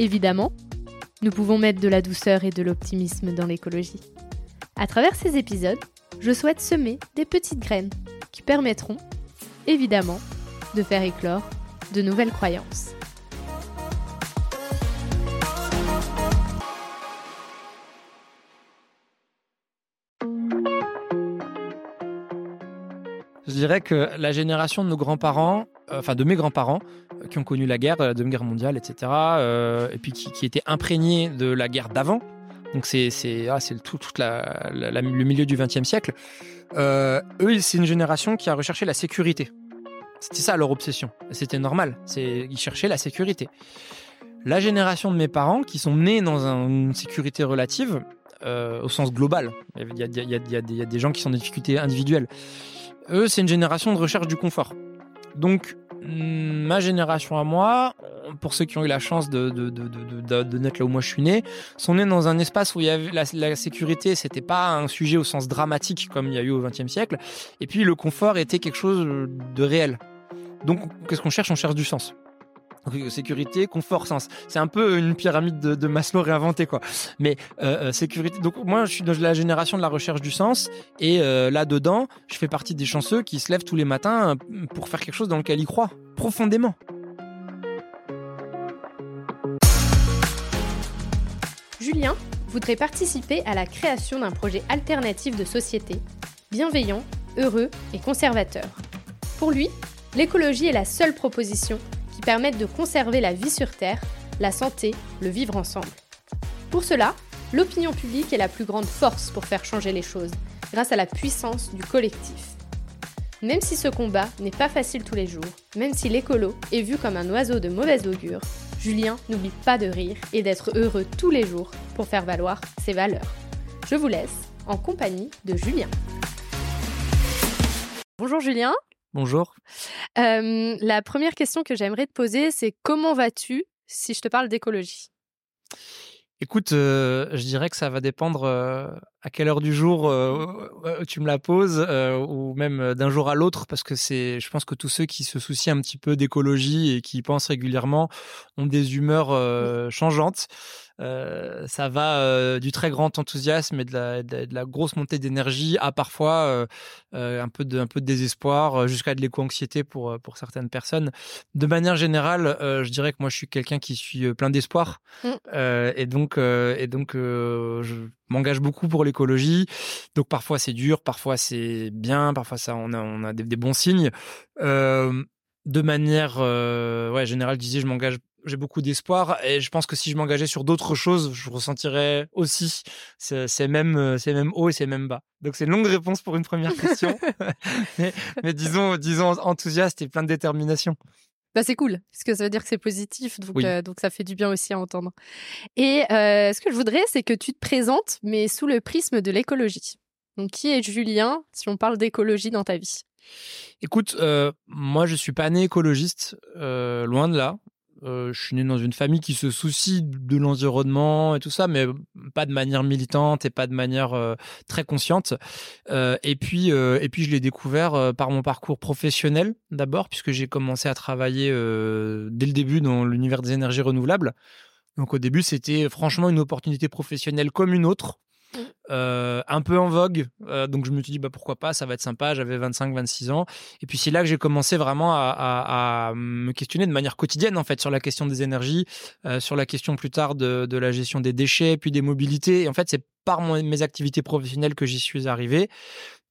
Évidemment, nous pouvons mettre de la douceur et de l'optimisme dans l'écologie. À travers ces épisodes, je souhaite semer des petites graines qui permettront, évidemment, de faire éclore de nouvelles croyances. Je dirais que la génération de nos grands-parents, euh, enfin de mes grands-parents, qui ont connu la guerre, la Deuxième Guerre mondiale, etc., euh, et puis qui, étaient imprégnés de la guerre d'avant, donc c'est ah, tout, le milieu du XXe siècle, eux, c'est une génération qui a recherché la sécurité. C'était ça leur obsession. C'était normal. Ils cherchaient la sécurité. La génération de mes parents, qui sont nés dans une sécurité relative, au sens global, il y, a, des gens qui sont en difficultés individuelles. Eux, c'est une génération de recherche du confort. Donc, ma génération à moi, pour ceux qui ont eu la chance de, de, de, de, naître là où moi je suis né, sont nés dans un espace où il y avait la, la sécurité, c'était pas un sujet au sens dramatique comme il y a eu au XXe siècle, et puis le confort était quelque chose de réel. Donc, qu'est-ce qu'on cherche? On cherche du sens. Sécurité, confort, sens. C'est un peu une pyramide de, Maslow réinventée, quoi. Mais euh, euh, sécurité. Donc moi, je suis dans la génération de la recherche du sens, et euh, là dedans, je fais partie des chanceux qui se lèvent tous les matins pour faire quelque chose dans lequel ils croient profondément. Julien voudrait participer à la création d'un projet alternatif de société, bienveillant, heureux et conservateur. Pour lui, L'écologie est la seule proposition qui permette de conserver la vie sur Terre, la santé, le vivre ensemble. Pour cela, l'opinion publique est la plus grande force pour faire changer les choses, grâce à la puissance du collectif. Même si ce combat n'est pas facile tous les jours, même si l'écolo est vu comme un oiseau de mauvaise augure, Julien n'oublie pas de rire et d'être heureux tous les jours pour faire valoir ses valeurs. Je vous laisse en compagnie de Julien. Bonjour Julien. Bonjour. la première question que j'aimerais te poser, c'est comment vas-tu si je te parle d'écologie? Écoute, je dirais que ça va dépendre à quelle heure du jour tu me la poses ou même d'un jour à l'autre parce que c'est je pense que tous ceux qui se soucient un petit peu d'écologie et qui y pensent régulièrement ont des humeurs changeantes. Euh, ça va euh, du très grand enthousiasme et de la, de, la grosse montée d'énergie à parfois euh, un, peu de, un peu de désespoir jusqu'à de l'éco-anxiété pour, pour certaines personnes. De manière générale, je dirais que moi je suis quelqu'un qui suis plein d'espoir mmh. et donc, et donc je m'engage beaucoup pour l'écologie. Donc parfois c'est dur, parfois c'est bien, parfois ça on a, on a des, des bons signes. de manière ouais, générale, je disais, je m'engage j'ai beaucoup d'espoir et je pense que si je m'engageais sur d'autres choses, je ressentirais aussi ces mêmes, euh, ces mêmes hauts et ces mêmes bas. Donc c'est une longue réponse pour une première question, mais, disons, disons enthousiaste et plein de détermination. Bah c'est cool, parce que ça veut dire que c'est positif, donc, euh, donc ça fait du bien aussi à entendre. Et euh, ce que je voudrais, c'est que tu te présentes, mais sous le prisme de l'écologie. Donc qui est Julien si on parle d'écologie dans ta vie? Écoute, moi je suis pas né écologiste, loin de là. Euh, je suis né dans une famille qui se soucie de l'environnement et tout ça, mais pas de manière militante et pas de manière euh, très consciente. Euh, et puis, et puis je l'ai découvert par mon parcours professionnel d'abord, puisque j'ai commencé à travailler dès le début dans l'univers des énergies renouvelables. Donc au début, c'était franchement une opportunité professionnelle comme une autre. Euh, un peu en vogue. Euh, donc je me suis dit, bah, pourquoi pas, ça va être sympa. J'avais 25-26 ans. Et puis c'est là que j'ai commencé vraiment à, me questionner de manière quotidienne, en fait, sur la question des énergies, euh, sur la question plus tard de, la gestion des déchets, puis des mobilités. Et en fait, c'est par mes activités professionnelles que j'y suis arrivé.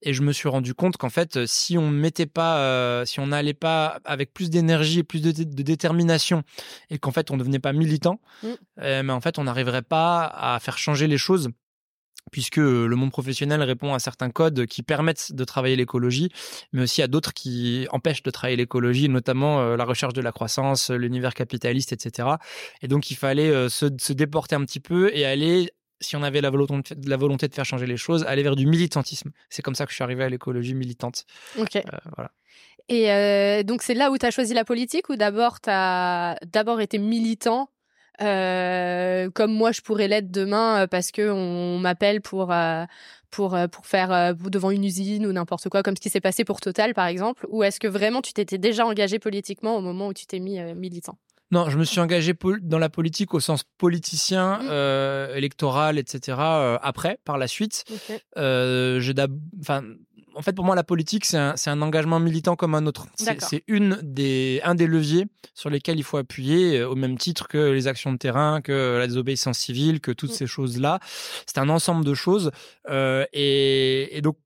Et je me suis rendu compte qu'en fait, si on mettait pas, si on n'allait pas avec plus d'énergie et plus de, détermination, et qu'en fait on ne devenait pas militant, mmh. mais en fait on n'arriverait pas à faire changer les choses puisque le monde professionnel répond à certains codes qui permettent de travailler l'écologie, mais aussi à d'autres qui empêchent de travailler l'écologie, notamment euh, la recherche de la croissance, l'univers capitaliste, etc. Et donc il fallait euh, se, déporter un petit peu et aller si on avait la volonté, la volonté de faire changer les choses, aller vers du militantisme. C'est comme ça que je suis arrivé à l'écologie militante. Ok. Euh, voilà. Et donc c'est là où tu as choisi la politique ou d'abord tu as d'abord été militant euh, comme moi je pourrais l'être demain euh, parce que on m'appelle pour euh, pour pour faire devant une usine ou n'importe quoi comme ce qui s'est passé pour Total par exemple ou est-ce que vraiment tu t'étais déjà engagé politiquement au moment où tu t'es mis militant? Non, je me suis engagé dans la politique au sens politicien, mmh. électoral, etc. après, par la suite. Okay. j'ai enfin, en fait, pour moi, la politique, c'est un, engagement militant comme un autre. C'est une des, un des leviers sur lesquels il faut appuyer, euh, au même titre que les actions de terrain, que la désobéissance civile, que toutes mm. ces choses-là. C'est un ensemble de choses. Euh, et, donc,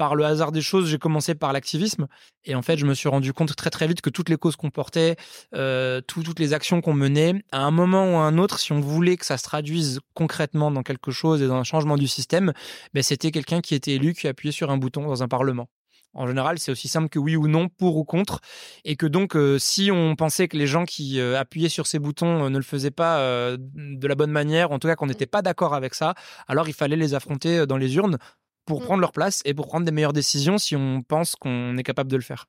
par le hasard des choses, j'ai commencé par l'activisme. Et en fait, je me suis rendu compte très très vite que toutes les causes qu'on portait, euh, toutes les actions qu'on menait, à un moment ou à un autre, si on voulait que ça se traduise concrètement dans quelque chose et dans un changement du système, ben, c'était quelqu'un qui était élu, qui appuyait sur un bouton dans un parlement. En général, c'est aussi simple que oui ou non, pour ou contre, et que donc euh, si on pensait que les gens qui euh, appuyaient sur ces boutons ne le faisaient pas de la bonne manière, en tout cas qu'on n'était pas d'accord avec ça, alors il fallait les affronter dans les urnes pour mmh. prendre leur place et pour prendre des meilleures décisions si on pense qu'on est capable de le faire.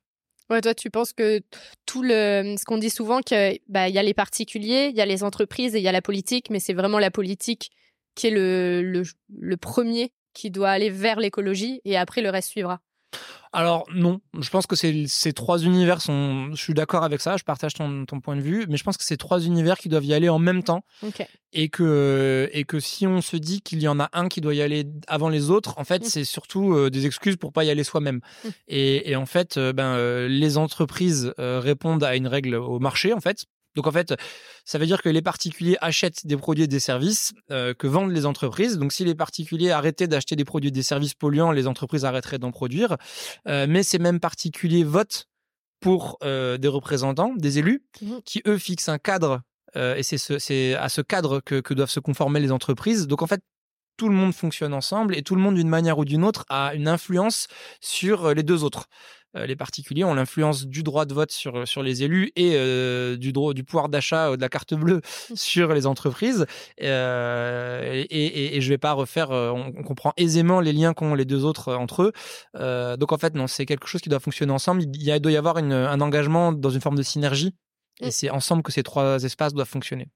Ouais, toi, tu penses que tout le, ce qu'on dit souvent, qu'il bah, y a les particuliers, il y a les entreprises et il y a la politique, mais c'est vraiment la politique qui est le, le, le premier qui doit aller vers l'écologie et après le reste suivra. Alors non, je pense que ces trois univers sont. Je suis d'accord avec ça, je partage ton, point de vue, mais je pense que c'est trois univers qui doivent y aller en même temps, et que et que si on se dit qu'il y en a un qui doit y aller avant les autres, en fait, mm. c'est surtout euh, des excuses pour pas y aller soi-même. Mm. Et, en fait, euh, ben euh, les entreprises répondent à une règle au marché, en fait, donc en fait, ça veut dire que les particuliers achètent des produits et des services euh, que vendent les entreprises. Donc si les particuliers arrêtaient d'acheter des produits et des services polluants, les entreprises arrêteraient d'en produire. Euh, mais ces mêmes particuliers votent pour euh, des représentants, des élus, mmh qui eux fixent un cadre. et c'est à ce cadre que, que doivent se conformer les entreprises. Donc en fait, tout le monde fonctionne ensemble et tout le monde, d'une manière ou d'une autre, a une influence sur les deux autres. Euh, les particuliers ont l'influence du droit de vote sur, euh, sur les élus et euh, du, droit, du pouvoir d'achat de la carte bleue mmh. sur les entreprises. et, et, et, je vais pas refaire, on, comprend aisément les liens qu'ont les deux autres entre eux. donc en fait, non, c'est quelque chose qui doit fonctionner ensemble. Il, y doit y avoir un engagement dans une forme de synergie. Et mmh. c'est ensemble que ces trois espaces doivent fonctionner.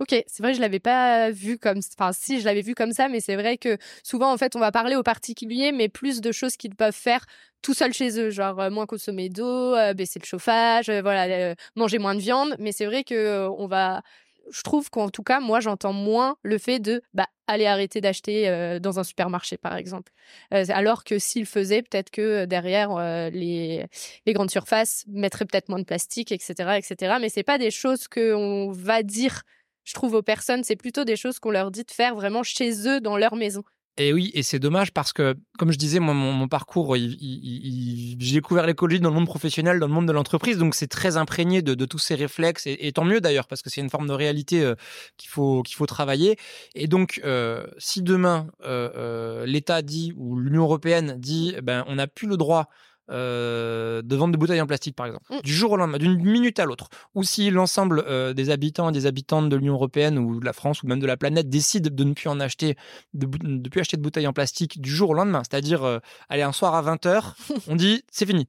Ok, c'est vrai, je l'avais pas vu comme, enfin si, je l'avais vu comme ça, mais c'est vrai que souvent en fait, on va parler aux particuliers, mais plus de choses qu'ils peuvent faire tout seuls chez eux, genre euh, moins consommer d'eau, euh, baisser le chauffage, euh, voilà, manger moins de viande. Mais c'est vrai que on va, je trouve qu'en tout cas, moi, j'entends moins le fait de bah, aller arrêter d'acheter dans un supermarché, par exemple. alors que s'ils faisaient, peut-être que derrière, les, les grandes surfaces mettraient peut-être moins de plastique, etc., etc. Mais c'est pas des choses qu'on va dire je trouve, aux personnes. C'est plutôt des choses qu'on leur dit de faire vraiment chez eux, dans leur maison. Et oui, et c'est dommage parce que, comme je disais, moi, mon, parcours, j'ai découvert l'écologie dans le monde professionnel, dans le monde de l'entreprise, donc c'est très imprégné de, tous ces réflexes, et, tant mieux d'ailleurs, parce que c'est une forme de réalité euh, qu'il faut, qu'il faut travailler. Et donc, euh, si demain, euh, l'État dit, ou l'Union européenne dit, ben, on n'a plus le droit euh, de vendre des bouteilles en plastique, par exemple, mm. du jour au lendemain, d'une minute à l'autre, ou si l'ensemble euh, des habitants et des habitantes de l'Union européenne ou de la France ou même de la planète décident de ne plus en acheter, de ne plus acheter de bouteilles en plastique du jour au lendemain, c'est-à-dire, euh, aller un soir à 20h, on dit c'est fini.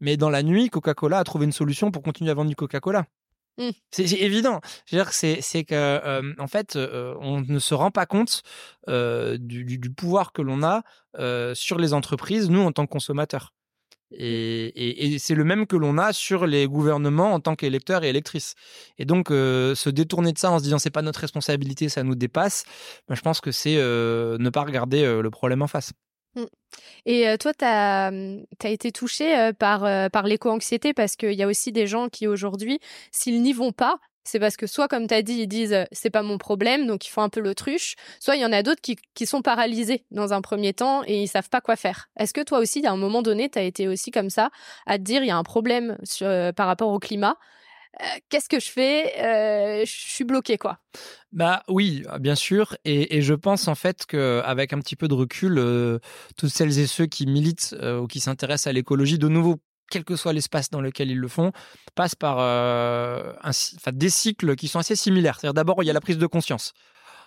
Mais dans la nuit, Coca-Cola a trouvé une solution pour continuer à vendre du Coca-Cola. Mm. C'est évident. C'est que en fait, on ne se rend pas compte du, du, pouvoir que l'on a sur les entreprises, nous en tant que consommateurs. Et, c'est le même que l'on a sur les gouvernements en tant qu'électeurs et électrices. Et donc, euh, se détourner de ça en se disant c'est pas notre responsabilité, ça nous dépasse, ben, je pense que c'est euh, ne pas regarder euh, le problème en face. Mmh. Et toi, tu as, mmh, été touché par, par l'éco-anxiété parce qu'il y a aussi des gens qui aujourd'hui, s'ils n'y vont pas, c'est parce que soit, comme tu as dit, ils disent c'est pas mon problème, donc ils font un peu l'autruche, soit il y en a d'autres qui, qui, sont paralysés dans un premier temps et ils savent pas quoi faire. Est-ce que toi aussi, à un moment donné, tu as été aussi comme ça, à te dire il y a un problème par rapport au climat Qu'est-ce que je fais Je suis bloqué, quoi? Bah oui, bien sûr, et, et je pense en fait qu'avec un petit peu de recul, euh, toutes celles et ceux qui militent euh, ou qui s'intéressent à l'écologie, de nouveau, quel que soit l'espace dans lequel ils le font, passent par euh, un, enfin, des cycles qui sont assez similaires. C'est-à-dire d'abord il y a la prise de conscience.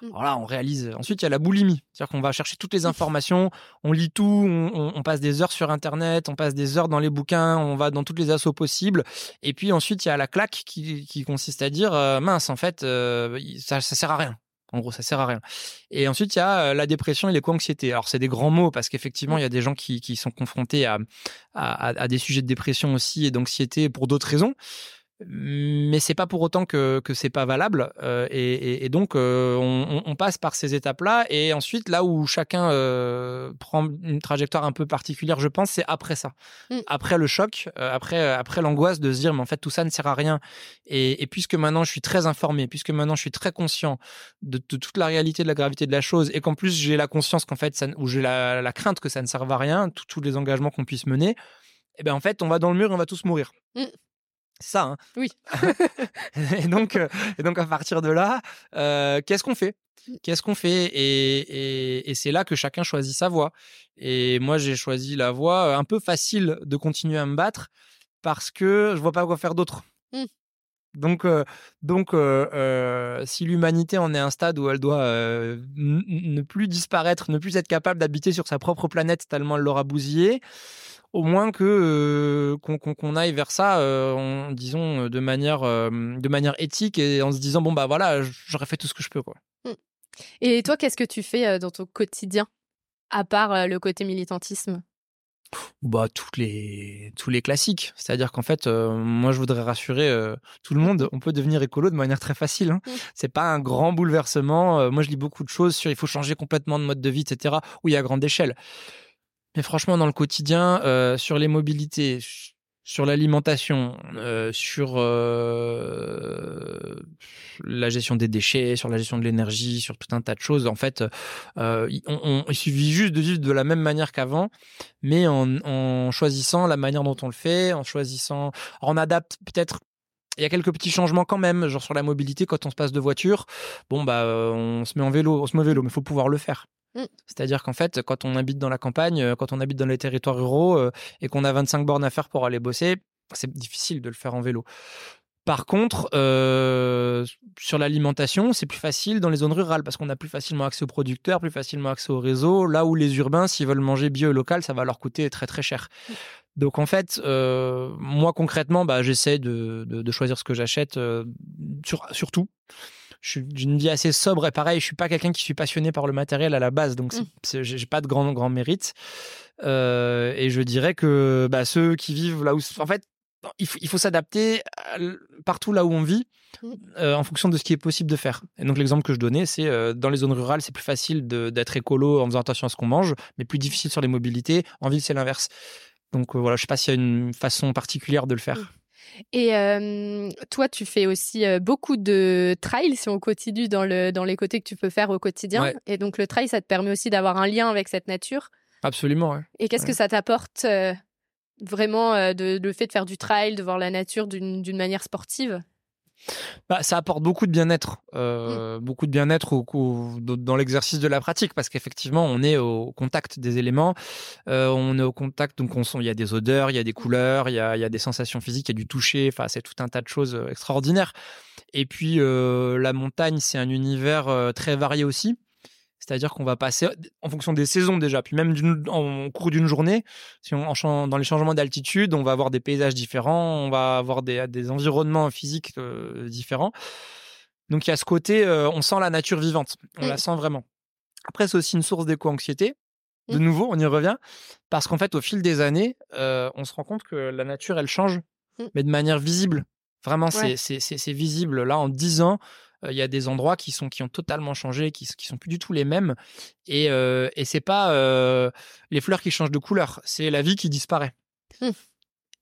Mm. Voilà, on réalise. Ensuite, il y a la boulimie. C'est-à-dire qu'on va chercher toutes les informations, on lit tout, on, on- on passe des heures sur Internet, on passe des heures dans les bouquins, on va dans toutes les assos possibles. Et puis ensuite, il y a la claque qui, qui consiste à dire euh, mince, en fait, euh, ça, ça sert à rien. En gros, ça sert à rien. Et ensuite, il y a euh, la dépression et l'éco-anxiété. Alors, c'est des grands mots parce qu'effectivement, il y a des gens qui, qui sont confrontés à, à, des sujets de dépression aussi et d'anxiété pour d'autres raisons. Mais c'est pas pour autant que, que c'est pas valable. Euh, et, donc, euh, on, passe par ces étapes-là. Et ensuite, là où chacun euh, prend une trajectoire un peu particulière, je pense, c'est après ça. Mm. Après le choc, après, après l'angoisse de se dire, mais en fait, tout ça ne sert à rien. Et, et puisque maintenant, je suis très informé, puisque maintenant, je suis très conscient de, de toute la réalité, de la gravité de la chose, et qu'en plus, j'ai la conscience qu'en fait, ça, ou j'ai la, la crainte que ça ne serve à rien, tous- les engagements qu'on puisse mener, et ben en fait, on va dans le mur et on va tous mourir. Mm. Ça, hein Oui. et, donc, euh, et donc, à partir de là, euh, qu'est-ce qu'on fait? Qu'est-ce qu'on fait? Et, et, et c'est là que chacun choisit sa voie. Et moi, j'ai choisi la voie euh, un peu facile de continuer à me battre parce que je vois pas quoi faire d'autre. Mm. Donc, euh, donc euh, euh, si l'humanité en est à un stade où elle doit ne plus disparaître, ne plus être capable d'habiter sur sa propre planète tellement elle l'aura bousillée, au moins que euh, qu'on aille vers ça, euh, en, disons de manière euh, de manière éthique et en se disant bon bah voilà, j'aurais fait tout ce que je peux quoi. Et toi, qu'est-ce que tu fais dans ton quotidien, à part le côté militantisme? Bah toutes les tous les classiques, c'est-à-dire qu'en fait euh, moi je voudrais rassurer euh, tout le monde, on peut devenir écolo de manière très facile. Hein. Mm. C'est pas un grand bouleversement. Euh, moi je lis beaucoup de choses sur il faut changer complètement de mode de vie, etc. Oui à grande échelle. Mais franchement dans le quotidien, euh, sur les mobilités, sur l'alimentation, euh, sur euh, la gestion des déchets, sur la gestion de l'énergie, sur tout un tas de choses. En fait, euh, on- on- il suffit juste de vivre de la même manière qu'avant, mais en, en choisissant la manière dont on le fait, en choisissant, on adapte peut-être. Il y a quelques petits changements quand même, genre sur la mobilité, quand on se passe de voiture, bon bah on se met en vélo, on se met en vélo, mais faut pouvoir le faire. Mm. C'est-à-dire qu'en fait, quand on habite dans la campagne, euh, quand on habite dans les territoires ruraux euh, et qu'on a 25 bornes à faire pour aller bosser, c'est difficile de le faire en vélo. Par contre, euh, sur l'alimentation, c'est plus facile dans les zones rurales parce qu'on a plus facilement accès aux producteurs, plus facilement accès au réseau. Là où les urbains, s'ils veulent manger bio et local, ça va leur coûter très très cher. Donc en fait, euh, moi concrètement, bah, j'essaie de, de, de choisir ce que j'achète euh, sur, sur tout. Je suis- J'ai une vie assez sobre et pareil, je suis pas quelqu'un qui suis passionné par le matériel à la base, donc c'est- Mm. c'est- j'ai pas de grand grand mérite. Euh, et je dirais que bah, ceux qui vivent là où, en fait, il faut, s'adapter partout là où on vit Mm. euh, en fonction de ce qui est possible de faire. Et donc l'exemple que je donnais, c'est euh, dans les zones rurales, c'est plus facile d'être écolo en faisant attention à ce qu'on mange, mais plus difficile sur les mobilités. En ville, c'est l'inverse. Donc voilà, je sais pas s'il y a une façon particulière de le faire. Et euh, toi, tu fais aussi euh, beaucoup de trail si on continue dans, le, dans les côtés que tu peux faire au quotidien. Ouais. Et donc, le trail, ça te permet aussi d'avoir un lien avec cette nature. Absolument. ouais. Et qu'est-ce Ouais. que ça t'apporte euh, vraiment de, le fait de faire du trail, de voir la nature d'une manière sportive? Bah, ça apporte beaucoup de bien-être, euh, beaucoup de bien-être au, au- dans l'exercice de la pratique, parce qu'effectivement, on est au contact des éléments, euh, on est au contact, donc on sent, il y a des odeurs, il y a des couleurs, il y a, il y a des sensations physiques, il y a du toucher, enfin, c'est tout un tas de choses euh, extraordinaires. Et puis, euh, la montagne, c'est un univers très varié aussi. C'est-à-dire qu'on va passer en fonction des saisons déjà, puis même en cours d'une journée, si on, en dans les changements d'altitude, on va avoir des paysages différents, on va avoir des, des environnements physiques euh, différents. Donc il y a ce côté, euh, on sent la nature vivante, on la sent vraiment. Après, c'est aussi une source d'éco-anxiété. De Mm. nouveau, on y revient, parce qu'en fait, au fil des années, euh, on se rend compte que la nature, elle change, Mm. mais de manière visible. Vraiment, c'est- Ouais. visible. Là, en 10 ans, il y a des endroits qui, sont, qui ont totalement changé, qui, qui sont plus du tout les mêmes. Et, euh, et c'est pas euh, les fleurs qui changent de couleur, c'est la vie qui disparaît. Mm.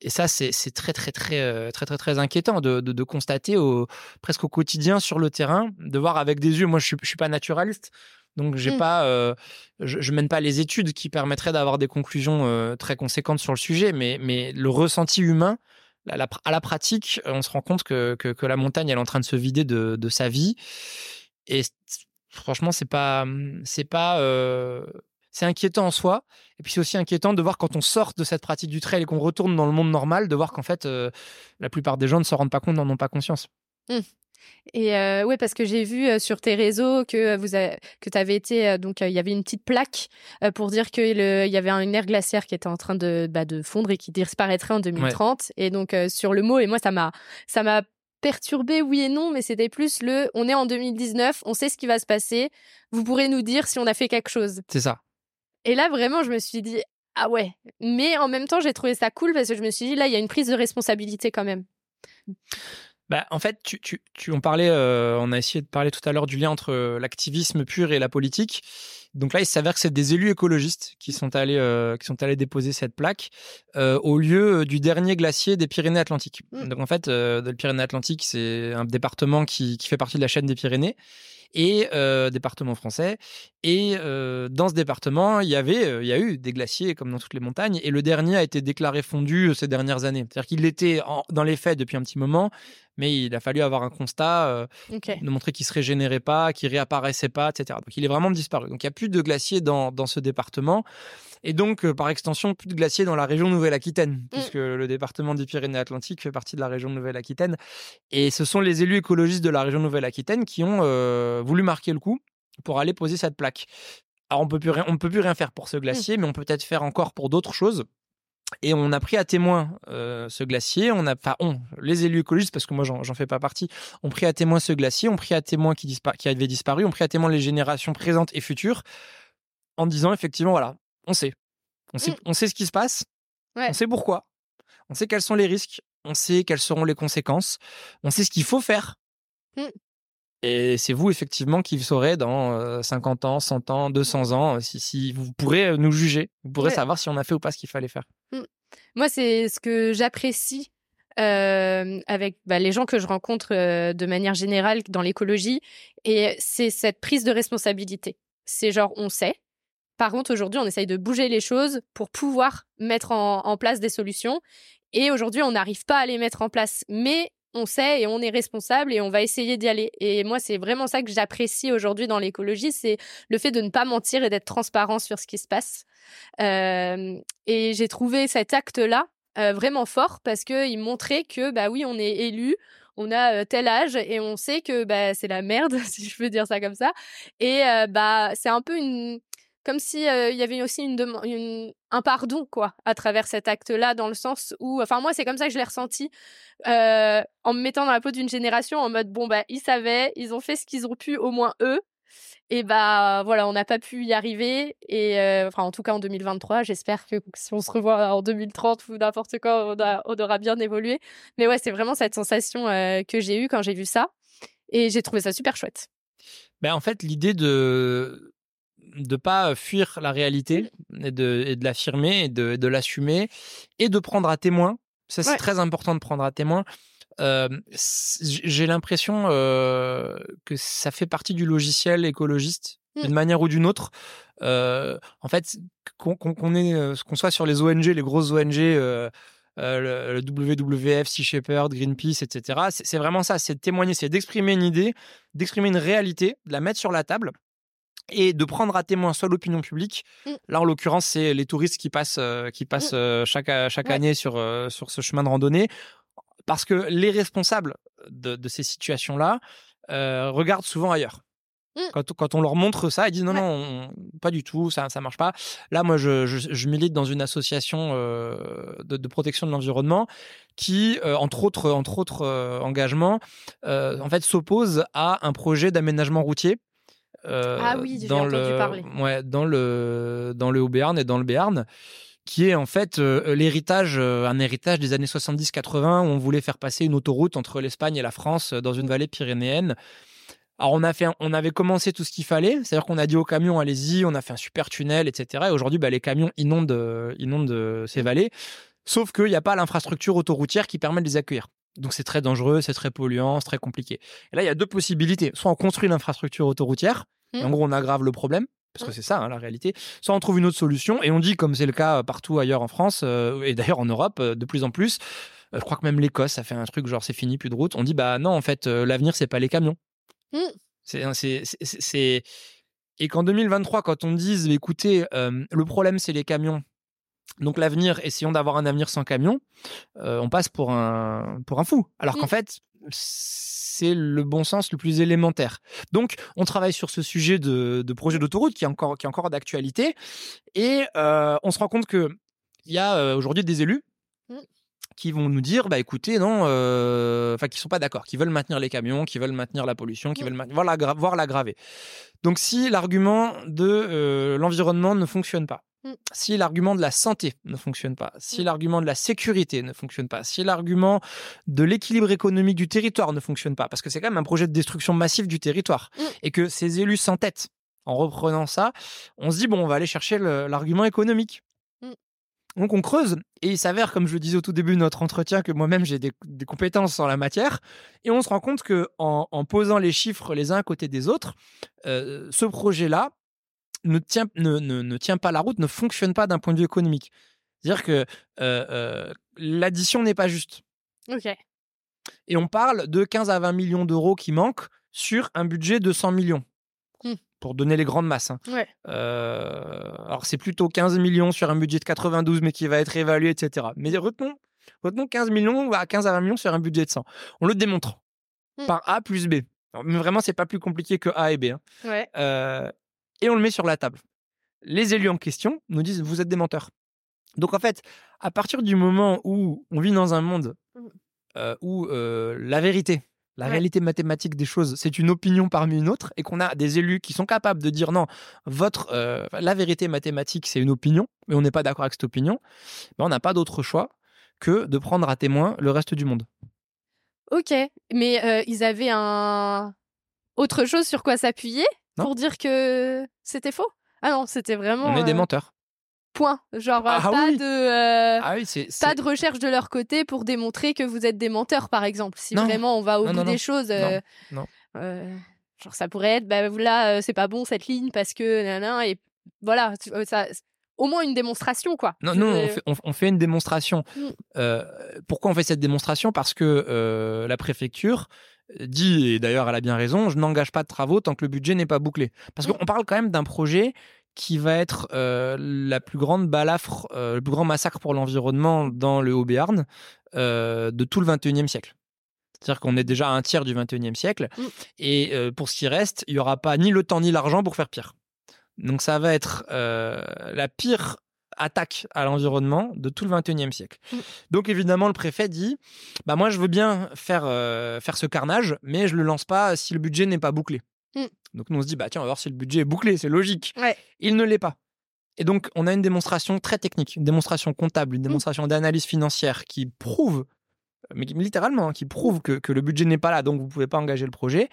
Et ça, c'est très, très, très, euh, très, très, très inquiétant de, de, de constater au, presque au quotidien sur le terrain, de voir avec des yeux. Moi, je suis, je suis pas naturaliste, donc j'ai Mm. pas, euh, je, je mène pas les études qui permettraient d'avoir des conclusions euh, très conséquentes sur le sujet, mais, mais le ressenti humain, à la pratique, on se rend compte que, que, la montagne, elle est en train de se vider de, de sa vie. Et franchement, c'est pas, c'est pas, c'est inquiétant en soi. Et puis c'est aussi inquiétant de voir quand on sort de cette pratique du trail et qu'on retourne dans le monde normal, de voir qu'en fait, la plupart des gens ne s'en rendent pas compte, n'en ont pas conscience. Mmh. Et euh, ouais, parce que j'ai vu euh, sur tes réseaux que vous que tu avais été euh, donc il y avait une petite plaque pour dire qu'il y avait une aire glaciaire qui était en train de, bah, de fondre et qui disparaîtrait en 2030. Et donc sur le mot et moi ça m'a ça m'a perturbé oui et non, mais c'était plus le on est en 2019, on sait ce qui va se passer. Vous pourrez nous dire si on a fait quelque chose. C'est ça. Et là vraiment je me suis dit ah ouais, mais en même temps j'ai trouvé ça cool parce que je me suis dit là il y a une prise de responsabilité quand même. Bah, en fait, tu, tu, tu on parlait, euh, on a essayé de parler tout à l'heure du lien entre euh, l'activisme pur et la politique. Donc là, il s'avère que c'est des élus écologistes qui sont allés, euh, qui sont allés déposer cette plaque au lieu du dernier glacier des Pyrénées-Atlantiques. Mmh. Donc en fait, le Pyrénées-Atlantiques, c'est un département qui, qui fait partie de la chaîne des Pyrénées et euh, département français. Et euh, dans ce département, il y avait, il y a eu des glaciers comme dans toutes les montagnes. Et le dernier a été déclaré fondu ces dernières années. C'est-à-dire qu'il était dans les faits depuis un petit moment, mais il a fallu avoir un constat de montrer qu'il se régénérait pas, qu'il réapparaissait pas, etc. Donc il est vraiment disparu. Donc il n'y a plus de glaciers dans, dans ce département. Et donc, par extension, plus de glaciers dans la région Nouvelle-Aquitaine, mmh. puisque le département des Pyrénées-Atlantiques fait partie de la région Nouvelle-Aquitaine. Et ce sont les élus écologistes de la région Nouvelle-Aquitaine qui ont voulu marquer le coup pour aller poser cette plaque. Alors on peut plus on peut plus rien faire pour ce mmh. glacier, mais on peut peut-être faire encore pour d'autres choses. Et on a pris à témoin euh, ce glacier. On a, enfin, on, les élus écologistes, parce que moi j'en fais pas partie, ont pris à témoin ce glacier, ont pris à témoin qui, qui avait disparu, ont pris à témoin les générations présentes et futures, en disant effectivement, voilà, on sait, on sait, mmh. on sait ce qui se passe, on sait pourquoi, on sait quels sont les risques, on sait quelles seront les conséquences, on sait ce qu'il faut faire. Mmh. Et c'est vous, effectivement, qui saurez dans 50 ans, 100 ans, 200 ans, si, si vous pourrez nous juger. Vous pourrez savoir si on a fait ou pas ce qu'il fallait faire. Mmh. Moi, c'est ce que j'apprécie avec bah, les gens que je rencontre de manière générale dans l'écologie. Et c'est cette prise de responsabilité. C'est genre, on sait. Par contre, aujourd'hui, on essaye de bouger les choses pour pouvoir mettre en, place des solutions. Et aujourd'hui, on n'arrive pas à les mettre en place. Mais on sait et on est responsable et on va essayer d'y aller. Et moi, c'est vraiment ça que j'apprécie aujourd'hui dans l'écologie, c'est le fait de ne pas mentir et d'être transparent sur ce qui se passe. Euh, et j'ai trouvé cet acte-là euh, vraiment fort parce que il montrait que bah oui, on est élu, on a euh, tel âge et on sait que bah c'est la merde si je peux dire ça comme ça. Et bah c'est un peu une comme si il y avait aussi une, un pardon quoi à travers cet acte-là dans le sens où enfin moi c'est comme ça que je l'ai ressenti en me mettant dans la peau d'une génération en mode bon bah ils savaient ils ont fait ce qu'ils ont pu au moins eux et bah voilà on n'a pas pu y arriver et enfin en tout cas en 2023 j'espère que si on se revoit en 2030 ou n'importe quoi on, aura bien évolué. Mais ouais c'est vraiment cette sensation que j'ai eue quand j'ai vu ça et j'ai trouvé ça super chouette. Ben en fait l'idée de de pas fuir la réalité et de, l'affirmer et de, de l'assumer et de prendre à témoin. Ça, c'est très important de prendre à témoin. J'ai l'impression que ça fait partie du logiciel écologiste mmh. d'une manière ou d'une autre. en fait, qu'on qu'on soit sur les ONG, les grosses ONG, le, WWF, Sea Shepherd, Greenpeace, etc. C'est vraiment ça, c'est de témoigner, c'est d'exprimer une idée, d'exprimer une réalité, de la mettre sur la table et de prendre à témoin soit l'opinion publique. Mmh. Là, en l'occurrence, c'est les touristes qui passent, euh, qui passent mmh. euh, chaque, chaque année sur, euh, sur ce chemin de randonnée. Parce que les responsables de, de ces situations-là regardent souvent ailleurs. Mmh. Quand, quand, on leur montre ça, ils disent non, non, pas du tout, ça ne marche pas. Là, moi, je, je, milite dans une association de, de, protection de l'environnement qui, entre autres, entre autres engagements, en fait, s'oppose à un projet d'aménagement routier euh, ah oui, dans le, parler. Ouais, dans le dans le Haut-Béarn et dans le Béarn qui est en fait euh, l'héritage, euh, un héritage des années 70-80 où on voulait faire passer une autoroute entre l'Espagne et la France dans une vallée pyrénéenne. Alors on a fait, on avait commencé tout ce qu'il fallait, c'est-à-dire qu'on a dit aux camions allez-y, on a fait un super tunnel, etc. Et aujourd'hui, bah, les camions inondent, inondent ces vallées, sauf qu'il n'y a pas l'infrastructure autoroutière qui permet de les accueillir. Donc c'est très dangereux, c'est très polluant, c'est très compliqué. Et là, il y a deux possibilités. Soit on construit l'infrastructure autoroutière, et en mmh. gros on aggrave le problème, parce que mmh. c'est ça hein, la réalité. Soit on trouve une autre solution, et on dit, comme c'est le cas euh, partout ailleurs en France, euh, et d'ailleurs en Europe, euh, de plus en plus, je crois que même l'Écosse a fait un truc genre c'est fini, plus de route. On dit, bah non, en fait, l'avenir, c'est pas les camions. Mmh. C'est et qu'en 2023, quand on dise, écoutez, le problème c'est les camions, donc l'avenir, essayons d'avoir un avenir sans camions, on passe pour un pour un fou. Alors qu'en mmh. fait, c'est le bon sens le plus élémentaire. Donc, on travaille sur ce sujet de, projet d'autoroute qui est encore, qui est encore d'actualité. Et on se rend compte qu'il y a aujourd'hui des élus mmh qui vont nous dire bah écoutez non euh, enfin qui sont pas d'accord qui veulent maintenir les camions qui veulent maintenir la pollution qui veulent voir la voir l'aggraver donc si l'argument de euh, l'environnement ne fonctionne pas mmh. Si l'argument de la santé ne fonctionne pas, si mmh. l'argument de la sécurité ne fonctionne pas, si l'argument de l'équilibre économique du territoire ne fonctionne pas, parce que c'est quand même un projet de destruction massive du territoire, mmh. et que ces élus s'entêtent en reprenant ça, on se dit, bon, on va aller chercher l'argument économique. Donc on creuse et il s'avère, comme je le disais au tout début de notre entretien, que moi-même j'ai des, compétences en la matière et on se rend compte que en, posant les chiffres les uns à côté des autres, euh, ce projet-là ne tient, ne, ne, tient pas la route, ne fonctionne pas d'un point de vue économique. C'est-à-dire que euh, euh, l'addition n'est pas juste. Ok. Et on parle de 15 à 20 millions d'euros qui manquent sur un budget de 100 millions pour donner les grandes masses. Hein. Euh, alors c'est plutôt 15 millions sur un budget de 92, mais qui va être évalué, etc. Mais retenons, retenons 15 millions à 15 à 20 millions sur un budget de 100. On le démontre mmh. par A plus B. mais vraiment, c'est pas plus compliqué que A et B. Hein. Euh, et on le met sur la table. Les élus en question nous disent vous êtes des menteurs. Donc en fait, à partir du moment où on vit dans un monde mmh. euh, où la vérité la réalité mathématique des choses, c'est une opinion parmi une autre, et qu'on a des élus qui sont capables de dire non, votre, euh, la vérité mathématique, c'est une opinion, mais on n'est pas d'accord avec cette opinion, ben, on n'a pas d'autre choix que de prendre à témoin le reste du monde. Ok, mais euh, ils avaient un autre chose sur quoi s'appuyer? Pour dire que c'était faux? Ah non, c'était vraiment. On est des euh, menteurs. Point. Genre, ah pas, de, euh, ah pas de recherche de leur côté pour démontrer que vous êtes des menteurs, par exemple. Si vraiment on va au bout des choses. Euh, euh, genre, ça pourrait être, bah, là, c'est pas bon cette ligne parce que. et voilà, ça, au moins une démonstration, quoi. Non, non, on fait, on, fait, une démonstration. Mm. pourquoi on fait cette démonstration? Parce que la préfecture dit, et d'ailleurs elle a bien raison, je n'engage pas de travaux tant que le budget n'est pas bouclé. Parce qu'on parle quand même d'un projet qui va être euh, la plus grande balafre, euh, le plus grand massacre pour l'environnement dans le Haut-Béarn euh, de tout le 21e siècle. C'est-à-dire qu'on est déjà à un tiers du 21e siècle. Mm. Et pour ce qui reste, il n'y aura pas ni le temps ni l'argent pour faire pire. Donc ça va être la pire attaque à l'environnement de tout le 21e siècle. Mm. Donc évidemment, le préfet dit, bah moi je veux bien faire, faire ce carnage, mais je ne le lance pas si le budget n'est pas bouclé. Mm. Donc nous on se dit, bah tiens, on va voir si le budget est bouclé, c'est logique. Il ne l'est pas. Et donc on a une démonstration très technique, une démonstration comptable, une mm. démonstration d'analyse financière qui prouve mais littéralement, hein, qui prouve que, que le budget n'est pas là, donc vous ne pouvez pas engager le projet.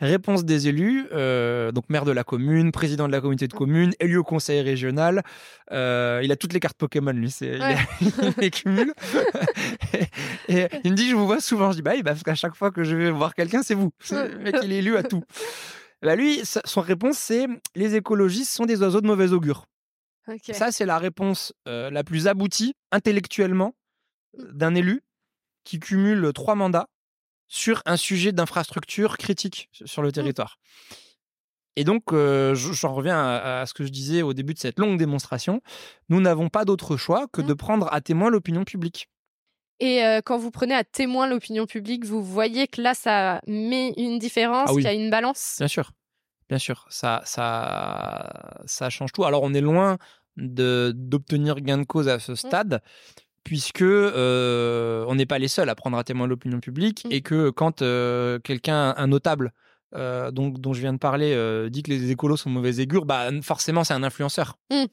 Réponse des élus, euh, donc maire de la commune, président de la communauté de communes, élu au conseil régional. Euh, il a toutes les cartes Pokémon, lui, c'est, il, les cumule. et, il me dit, je vous vois souvent. Je dis, bah oui, parce qu'à chaque fois que je vais voir quelqu'un, c'est vous. Le mec, il est élu à tout. Bah lui, son réponse, c'est les écologistes sont des oiseaux de mauvais augure. Ça, c'est la réponse euh, la plus aboutie intellectuellement d'un élu qui cumule trois mandats sur un sujet d'infrastructure critique sur le mmh. territoire. Et donc, euh, j'en reviens à, ce que je disais au début de cette longue démonstration. Nous n'avons pas d'autre choix que de mmh. prendre à témoin l'opinion publique. Et euh, quand vous prenez à témoin l'opinion publique, vous voyez que là, ça met une différence, ah qu'il y a une balance? Bien sûr. Bien sûr. Ça, ça, ça change tout. Alors, on est loin d'obtenir gain de cause à ce mmh. Puisque euh, on n'est pas les seuls à prendre à témoin l'opinion publique mmh. et que quand euh, quelqu'un, un notable euh, dont, dont, je viens de parler, dit que les écolos sont mauvais augure, bah forcément c'est un influenceur. Mmh.